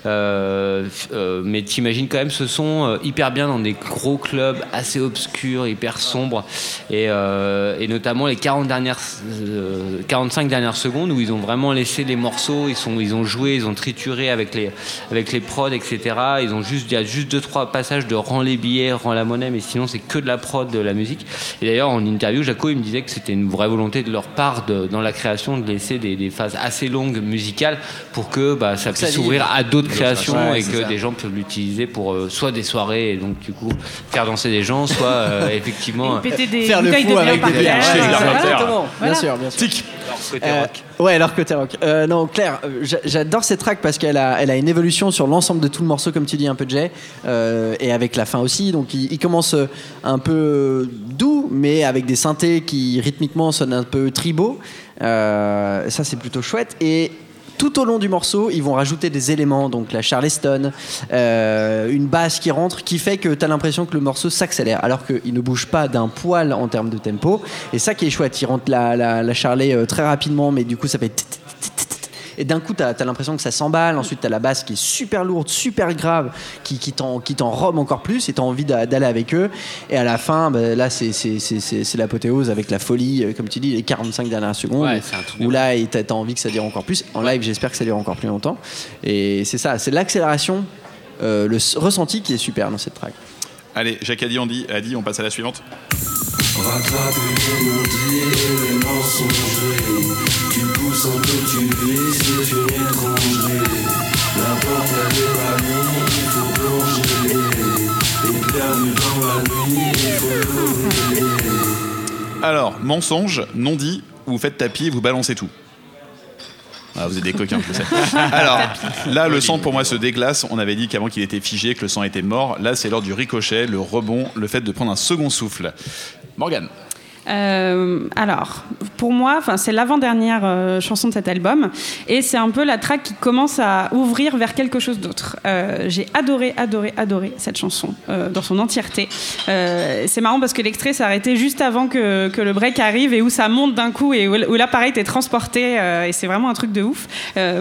Euh, euh, mais t'imagines quand même ce son euh, hyper bien dans des gros clubs assez obscurs, hyper sombres, et, euh, et notamment les 40 dernières, euh, 45 dernières secondes où ils ont vraiment laissé les morceaux, ils, sont, ils ont joué, ils ont trituré avec les, avec les prods, etc. Ils ont juste, il y a juste deux trois passages de rends les billets, rends la monnaie, mais sinon c'est que de la prod, de la musique. Et d'ailleurs en interview, Jaco il me disait que c'était une vraie volonté de leur part de- dans la création de laisser des, des phases assez longues musicales pour que bah, ça ça puisse s'ouvrir à d'autres créations Ouais, et que ça. des gens peuvent l'utiliser pour euh, soit des soirées et donc du coup faire danser des gens, soit euh, effectivement Et péter des Faire le fou de avec des bières. Bien sûr, bien sûr. Tic. côté Euh, rock. ouais, alors côté rock. Euh, non, Claire, j'a- j'adore cette track parce qu'elle a, elle a une évolution sur l'ensemble de tout le morceau, comme tu dis, un peu Jay, euh, et avec la fin aussi. Donc il, il commence un peu doux, mais avec des synthés qui rythmiquement sonnent un peu tribaux. Euh, ça, c'est plutôt chouette. Et tout au long du morceau, ils vont rajouter des éléments, donc la charleston, euh, une basse qui rentre, qui fait que tu as l'impression que le morceau s'accélère, alors qu'il ne bouge pas d'un poil en termes de tempo. Et ça qui est chouette, il rentre la, la, la euh, très rapidement, mais du coup ça fait... Et d'un coup, tu as, l'impression que ça s'emballe. Ensuite, tu as la basse qui est super lourde, super grave, qui, qui t'en- qui t'enrobe encore plus et tu as envie d'a- d'aller avec eux. Et à la fin, bah, là, c'est- c'est c'est- c'est- c'est l'apothéose avec la folie, euh, comme tu dis, les 45 dernières secondes. Ouais, où là, tu as envie que ça dure encore plus. En live, j'espère que ça dure encore plus longtemps. Et c'est ça, c'est l'accélération, euh, le ressenti qui est super dans cette track. Allez, Jacques a dit, on dit, a dit, on passe à la suivante. Rattrape les et les mensongers. Alors, mensonge, non dit, vous faites tapis, vous balancez tout. Ah, vous êtes des coquins, je sais. Alors, là, le sang pour moi se déglace. On avait dit qu'avant qu'il était figé, que le sang était mort. Là, c'est l'heure du ricochet, le rebond, le fait de prendre un second souffle. Morgane. Euh, alors, pour moi, c'est l'avant-dernière euh, chanson de cet album, et c'est un peu la track qui commence à ouvrir vers quelque chose d'autre. Euh, J'ai adoré, adoré, adoré cette chanson dans son entièreté. C'est marrant parce que l'extrait s'est arrêté juste avant que, le break arrive et où ça monte d'un coup et où, où là, pareil, t'es transporté, et c'est vraiment un truc de ouf.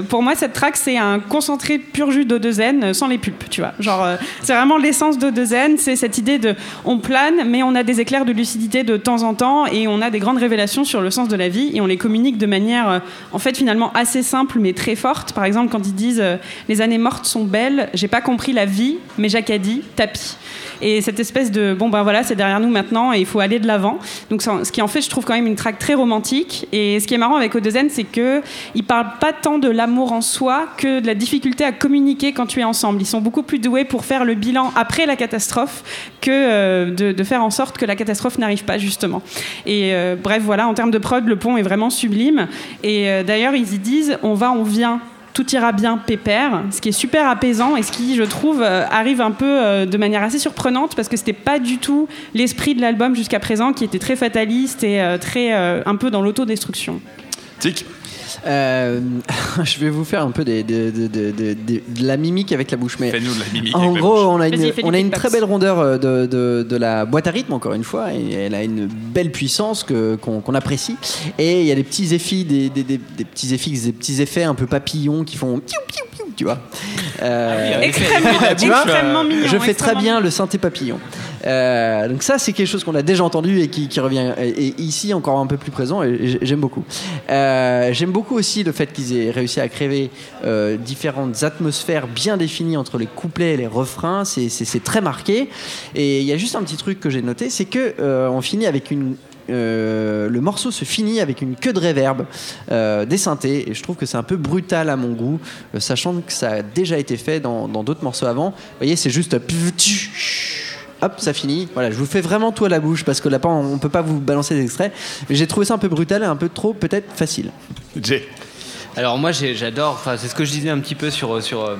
Pour moi, cette track, c'est un concentré pur jus d'O2N euh, sans les pulpes, tu vois. Genre, c'est vraiment l'essence d'O2N, c'est cette idée de on plane, mais on a des éclairs de lucidité de temps en temps et on a des grandes révélations sur le sens de la vie et on les communique de manière, euh, en fait, finalement assez simple mais très forte. Par exemple, quand ils disent euh, les années mortes sont belles, j'ai pas compris la vie, mais dit tapis. Et cette espèce de bon ben voilà, c'est derrière nous maintenant et il faut aller de l'avant. Donc ce qui en fait, je trouve quand même une track très romantique. Et ce qui est marrant avec O2N, c'est que ils parlent pas tant de l'amour en soi que de la difficulté à communiquer quand tu es ensemble. Ils sont beaucoup plus doués pour faire le bilan après la catastrophe que euh, de faire en sorte que la catastrophe n'arrive pas justement. Et euh, bref, voilà, en termes de prod, le pont est vraiment sublime. Et euh, d'ailleurs, ils y disent on va, on vient tout ira bien pépère, ce qui est super apaisant et ce qui, je trouve, euh, arrive un peu de manière assez surprenante parce que c'était pas du tout l'esprit de l'album jusqu'à présent qui était très fataliste et très un peu dans l'autodestruction. Tic. Euh, je vais vous faire un peu des- des- des- des- des- des- de la mimique avec la bouche. Mais Fais-nous de la mimique. en avec gros, on a une, on a très belle rondeur euh, de, de- de la boîte à rythme, encore une fois, et elle a une belle puissance que- qu'on qu'on apprécie. Et il y a des petits effets, des, des- des- des petits effets, des petits effets un peu papillons qui font piou, piou, tu vois. Euh, Extrêmement, tu vois, extrêmement mignon. je fais très bien le synthé papillon. Euh, donc ça, c'est quelque chose qu'on a déjà entendu et qui, qui revient et, et ici encore un peu plus présent et j'aime beaucoup. Euh, j'aime beaucoup aussi le fait qu'ils aient réussi à créer euh, différentes atmosphères bien définies entre les couplets et les refrains. C'est- très marqué. Et il y a juste un petit truc que j'ai noté, c'est que euh, on finit avec une euh, le morceau se finit avec une queue de réverb euh, des synthés et je trouve que c'est un peu brutal à mon goût, euh, sachant que ça a déjà été fait dans d'autres morceaux avant. Vous voyez, c'est juste hop, ça finit. Voilà, je vous fais vraiment tout à la bouche parce que là, on peut pas vous balancer des extraits. Mais j'ai trouvé ça un peu brutal et un peu trop, peut-être facile. Jay. Alors moi j'adore, enfin c'est ce que je disais un petit peu sur, euh,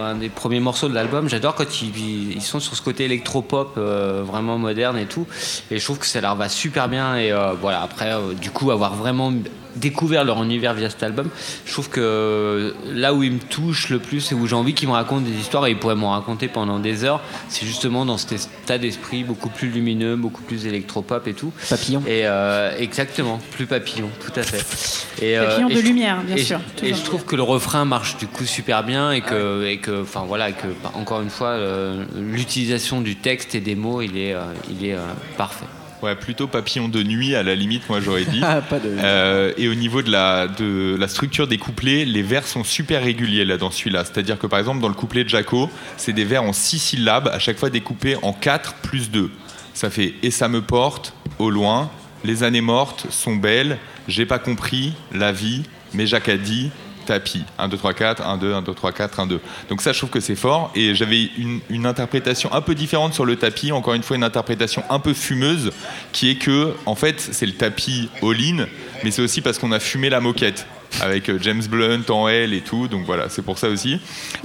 un des premiers morceaux de l'album, j'adore quand ils, ils sont sur ce côté électropop euh, vraiment moderne et tout, et je trouve que ça leur va super bien. Et euh, voilà. Après euh, du coup avoir vraiment découvert leur univers via cet album. Je trouve que là où ils me touchent le plus et où j'ai envie qu'ils me racontent des histoires, et ils pourraient m'en raconter pendant des heures, c'est justement dans cet état d'esprit beaucoup plus lumineux, beaucoup plus électropop et tout. Papillon. Et euh, exactement, plus papillon, tout à fait. Et, euh, Papillon et de je- lumière, bien et sûr, je- Et toujours. je trouve que le refrain marche du coup super bien et que, et que, enfin voilà, que bah, encore une fois, euh, l'utilisation du texte et des mots, il est, euh, il est euh, parfait. Ouais, plutôt papillon de nuit à la limite, moi j'aurais dit. Ah, pas de- Euh, et au niveau de la, de la structure des couplets, les vers sont super réguliers là dans celui-là. C'est-à-dire que par exemple dans le couplet de Jaco, c'est des vers en six syllabes, à chaque fois découpés en 4 plus 2. Ça fait et ça me porte au loin, les années mortes sont belles, j'ai pas compris, la vie, mais Jacques a dit, tapis. 1, 2, 3, 4, 1, 2, 1, 2, 3, 4, 1, 2. Donc ça, je trouve que c'est fort. Et j'avais une, interprétation un peu différente sur le tapis. Encore une fois, une interprétation un peu fumeuse, qui est que, en fait, c'est le tapis all-in, mais c'est aussi parce qu'on a fumé la moquette avec euh, James Blunt en L et tout, donc voilà, c'est pour ça aussi.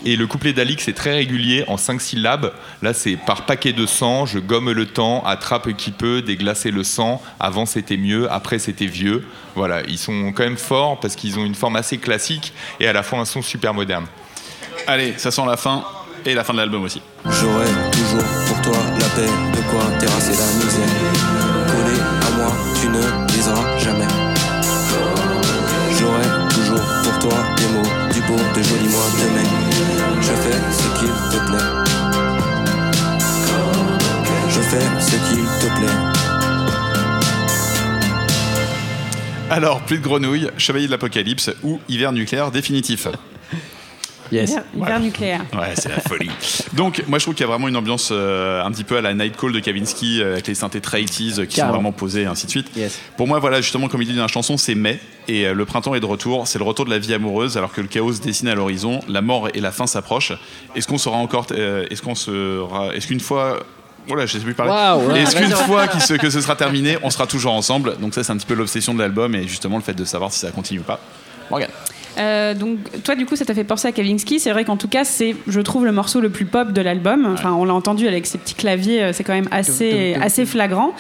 Et le couplet d'Alix est très régulier en 5 syllabes. Là, c'est par paquet de sang, je gomme le temps, attrape qui peut, déglacer le sang. Avant, c'était mieux, après, c'était vieux. Voilà, ils sont quand même forts parce qu'ils ont une forme assez classique et à la fois un son super moderne. Allez, ça sent la fin et la fin de l'album aussi. J'aurai toujours pour toi la paix, de quoi terrasser la misère. Alors, plus de grenouilles, Chevalier de l'Apocalypse ou Hiver nucléaire définitif. Yes. Hiver, nucléaire. Ouais, c'est la folie. Donc, moi, je trouve qu'il y a vraiment une ambiance euh, un petit peu à la Night Call de Kavinsky, euh, avec les synthés très 80s, euh, qui sont vraiment posés, et ainsi de suite. Yes. Pour moi, voilà, justement, comme il dit dans la chanson, c'est mai, et euh, le printemps est de retour. C'est le retour de la vie amoureuse, alors que le chaos se dessine à l'horizon, la mort et la fin s'approchent. Est-ce qu'on sera encore, euh, est-ce qu'on sera, est-ce qu'une fois voilà, je sais plus parler. Waouh, ouais. Est-ce qu'une fois se- que ce sera terminé, on sera toujours ensemble Donc ça, c'est un petit peu l'obsession de l'album et justement le fait de savoir si ça continue ou pas. Morgane. Euh, donc toi du coup ça t'a fait penser à Kavinsky. C'est vrai qu'en tout cas c'est je trouve le morceau le plus pop de l'album. Enfin on l'a entendu avec ses petits claviers euh, c'est quand même assez assez flagrant.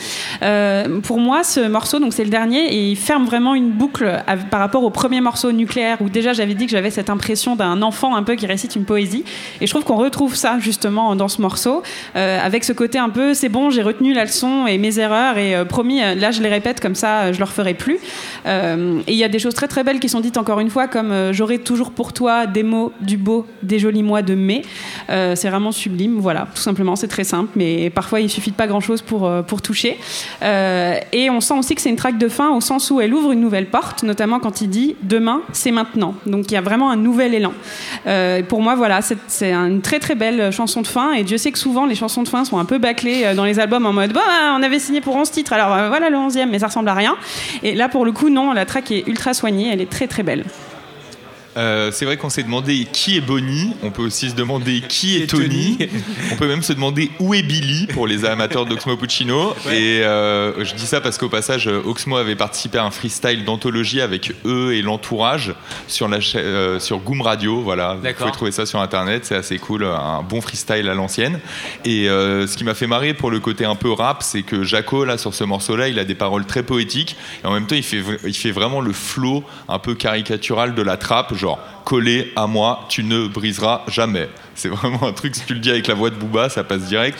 Euh, pour moi ce morceau donc c'est le dernier et il ferme vraiment une boucle par rapport au premier morceau nucléaire où déjà j'avais dit que j'avais cette impression d'un enfant un peu qui récite une poésie. Et je trouve qu'on retrouve ça justement dans ce morceau euh, avec ce côté un peu c'est bon j'ai retenu la leçon et mes erreurs et euh, promis euh, là je les répète comme ça euh, je le referai plus. Euh, et il y a des choses très très belles qui sont dites encore une fois, comme euh, j'aurai toujours pour toi des mots, du beau, des jolis mois de mai. Euh, c'est vraiment sublime, voilà, tout simplement, c'est très simple, mais parfois il suffit de pas grand chose pour, euh, pour toucher. Et on sent aussi que c'est une traque de fin au sens où elle ouvre une nouvelle porte, notamment quand il dit demain, c'est maintenant. Donc il y a vraiment un nouvel élan. Pour moi, voilà, c'est une très très belle chanson de fin, et Dieu sait que souvent les chansons de fin sont un peu bâclées dans les albums en mode, bah, on avait signé pour 11 titres, alors voilà le 11e, mais ça ressemble à rien. Et là, pour le coup, non, la track est ultra soignée, elle est très très belle. Euh, c'est vrai qu'on s'est demandé qui est Bonnie, on peut aussi se demander qui est Tony, on peut même se demander où est Billy pour les amateurs d'Oxmo Puccino. Et euh, je dis ça parce qu'au passage, Oxmo avait participé à un freestyle d'anthologie avec eux et l'entourage sur, la euh, sur Goom Radio. Voilà, vous pouvez trouver ça sur internet, c'est assez cool, un bon freestyle à l'ancienne. Et ce qui m'a fait marrer pour le côté un peu rap, c'est que Jaco, là, sur ce morceau-là, il a des paroles très poétiques. Et en même temps, il fait, il fait vraiment le flow un peu caricatural de la trappe, genre collé à moi, tu ne briseras jamais. C'est vraiment un truc, si tu le dis avec la voix de Booba, ça passe direct.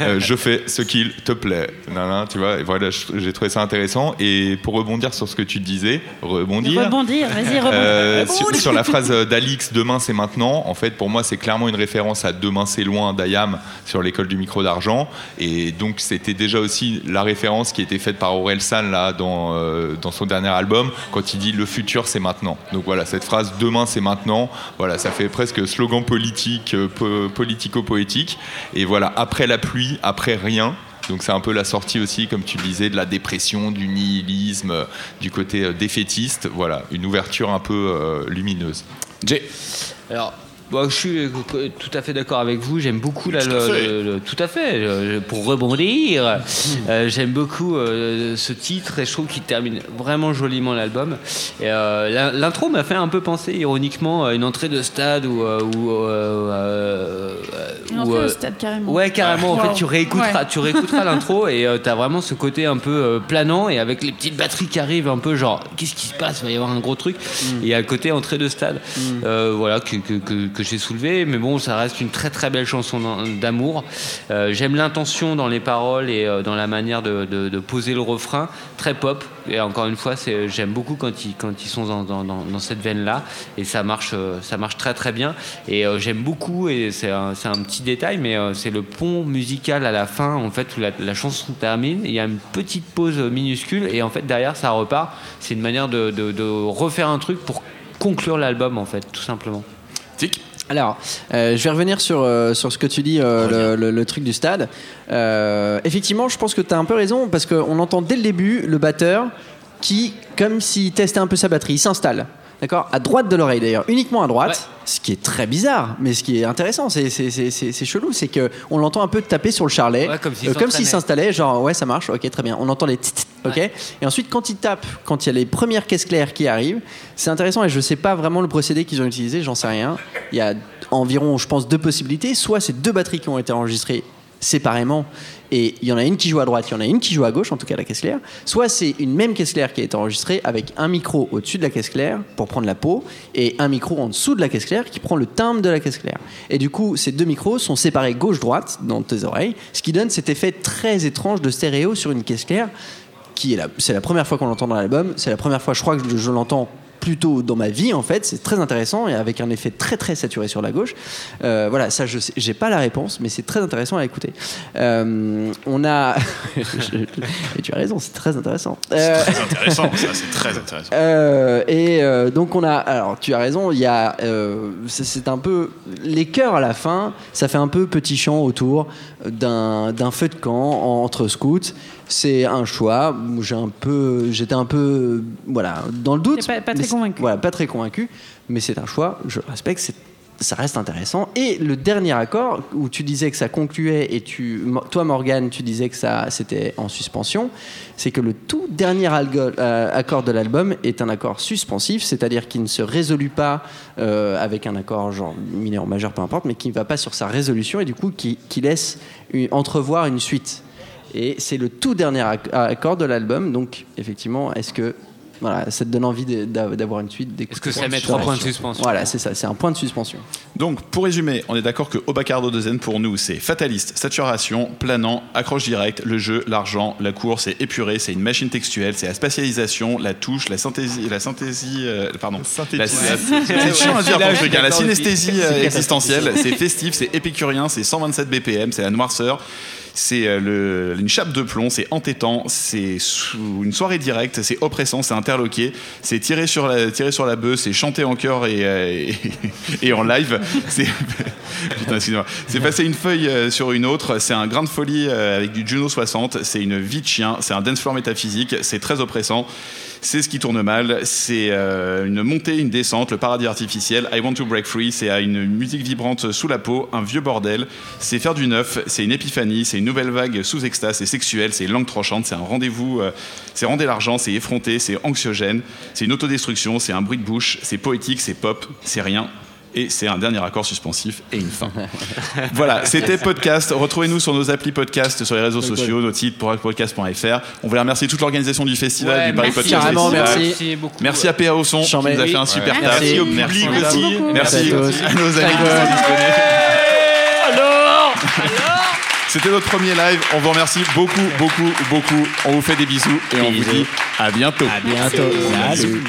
Euh, je fais ce qu'il te plaît. Nan, nan, tu vois, et voilà, j'ai trouvé ça intéressant. Et pour rebondir sur ce que tu disais, rebondir. Rebondir, vas-y, rebondir. Euh, sur, sur la phrase euh, d'Alix, demain c'est maintenant, en fait pour moi c'est clairement une référence à Demain c'est loin d'Ayam sur l'école du micro d'argent. Et donc c'était déjà aussi la référence qui était faite par Aurel San là dans, euh, dans son dernier album quand il dit le futur c'est maintenant. Donc voilà, cette phrase demain c'est maintenant, voilà, ça fait presque slogan politique, po- politico-poétique. Et voilà, après la pluie, après rien. Donc c'est un peu la sortie aussi, comme tu le disais, de la dépression, du nihilisme, euh, du côté euh, défaitiste. Voilà, une ouverture un peu euh, lumineuse. Jay. Alors, bon, je suis euh, tout à fait d'accord avec vous. J'aime beaucoup là, Tout à le, tout à fait. Pour rebondir, euh, j'aime beaucoup euh, ce titre et je trouve qu'il termine vraiment joliment l'album. Et, euh, la- L'intro m'a fait un peu penser ironiquement à une entrée de stade euh, euh, euh, Une euh, le stade carrément. Ouais, carrément. En Wow. fait, tu réécouteras, Ouais. tu réécouteras l'intro et euh, t'as vraiment ce côté un peu euh, planant et avec les petites batteries qui arrivent, un peu genre, qu'est-ce qui se passe? Il va y avoir un gros truc. Mm. Et il y a le côté entrée de stade, euh, voilà, que, que, que, que j'ai soulevé. Mais bon, ça reste une très très belle chanson d'amour. Euh, J'aime l'intention dans les paroles et euh, dans la manière de, poser le refrain, très pop. Et encore une fois, j'aime beaucoup quand ils, sont dans, cette veine-là. Et ça marche, euh, ça marche très très bien. Et j'aime beaucoup, et c'est un, petit détail, mais c'est le pont musical à la fin, en fait, où la, chanson termine. Il y a une petite pause minuscule, et en fait, derrière, ça repart. C'est une manière de, refaire un truc pour conclure l'album, en fait, tout simplement. Alors, euh, je vais revenir sur, euh, sur ce que tu dis, euh, le, le- le truc du stade. Euh, effectivement, je pense que tu as un peu raison, parce qu'on entend dès le début le batteur qui, comme s'il testait un peu sa batterie, il s'installe. D'accord À droite de l'oreille d'ailleurs, uniquement à droite, ce qui est très bizarre, mais ce qui est intéressant, c'est, c'est, c'est, c'est- c'est chelou, c'est qu'on l'entend un peu taper sur le charlet, Ouais, comme s'il euh, comme s'il s'installait, genre ouais, ça marche, ok, très bien. On entend les tit, tit, ok. Et ensuite, quand il tape, quand il y a les premières caisses claires qui arrivent, c'est intéressant et je sais pas vraiment le procédé qu'ils ont utilisé, j'en sais rien. Il y a environ, je pense, deux possibilités. Soit c'est deux batteries qui ont été enregistrées séparément et il y en a une qui joue à droite, il y en a une qui joue à gauche, en tout cas la caisse claire. Soit c'est une même caisse claire qui a été enregistrée avec un micro au-dessus de la caisse claire pour prendre la peau et un micro en dessous de la caisse claire qui prend le timbre de la caisse claire. Et du coup, ces deux micros sont séparés gauche-droite dans tes oreilles, ce qui donne cet effet très étrange de stéréo sur une caisse claire qui est c'est la première fois qu'on l'entend dans l'album, c'est la première fois je crois que je l'entends plutôt dans ma vie en fait, c'est très intéressant et avec un effet très très saturé sur la gauche. Euh, voilà, ça je j'ai pas la réponse, mais c'est très intéressant à écouter. Euh, on a et tu as raison, c'est très intéressant. Euh, Très intéressant, ça, c'est très intéressant. euh, et euh, donc on a, alors tu as raison, il y a, euh, c'est- c'est un peu les chœurs à la fin, ça fait un peu petit chant autour d'un d'un feu de camp entre scouts. C'est un choix. J'ai un peu, j'étais un peu, voilà, dans le doute. Pas- très convaincu. Voilà, pas très convaincu, mais c'est un choix. Je respecte. c'est- Ça reste intéressant. Et le dernier accord où tu disais que ça concluait et tu, toi Morgan, tu disais que ça c'était en suspension, c'est que le tout dernier euh, accord de l'album est un accord suspensif, c'est-à-dire qu'il ne se résolue pas euh, avec un accord genre mineur, majeur, peu importe, mais qui ne va pas sur sa résolution et du coup qui, qui laisse une- entrevoir une suite. Et c'est le tout dernier ac- accord de l'album, donc effectivement, est-ce que voilà, ça te donne envie d'avoir une suite Est-ce que ça met trois points de suspension Voilà, c'est ça, c'est un point de suspension. Donc, pour résumer, on est d'accord que Obacardo de Zen, pour nous, c'est fataliste, saturation, planant, accroche directe, le jeu, l'argent, la course, c'est épuré, c'est une machine textuelle, c'est la spatialisation, la touche, la synthésie, la synthésie, euh, pardon, la, la- c'est chiant à dire truc, hein, la synesthésie euh, existentielle, c'est festif, c'est épicurien, c'est 127 BPM, c'est la noirceur. C'est euh, une chape de plomb, c'est entêtant, c'est une soirée directe, c'est oppressant, c'est interloqué, c'est tiré sur la, tiré bœuf, c'est chanté en chœur et, euh, en live. C'est. C'est passer une feuille euh, sur une autre, c'est un grain de folie avec du Juno 60, c'est une vie de chien, c'est un dance floor métaphysique, c'est très oppressant. C'est ce qui tourne mal, c'est euh, une montée, une descente, le paradis artificiel. I want to break free, c'est à une musique vibrante sous la peau, un vieux bordel. C'est faire du neuf, c'est une épiphanie, c'est une nouvelle vague sous extase, c'est sexuel, c'est langue tranchante, c'est un rendez-vous, euh, c'est render l'argent, c'est effronté, c'est anxiogène, c'est une autodestruction, c'est un bruit de bouche, c'est poétique, c'est pop, c'est rien. Et c'est un dernier accord suspensif et une fin. voilà, c'était podcast. Retrouvez-nous sur nos applis podcast, sur les réseaux sociaux, nos sites pour podcast.fr. On voulait remercier toute l'organisation du festival, Ouais, du Paris merci. Podcast Carrément, Festival. merci. Merci beaucoup. Merci à PA au son qui nous a fait un super Ouais. taf. Merci au Merci public aussi. aussi. Merci Merci à nos amis qui sont disponibles. C'était notre premier live. On vous remercie beaucoup, beaucoup, beaucoup. On vous fait des bisous et on vous dit à bientôt. À bientôt. Salut.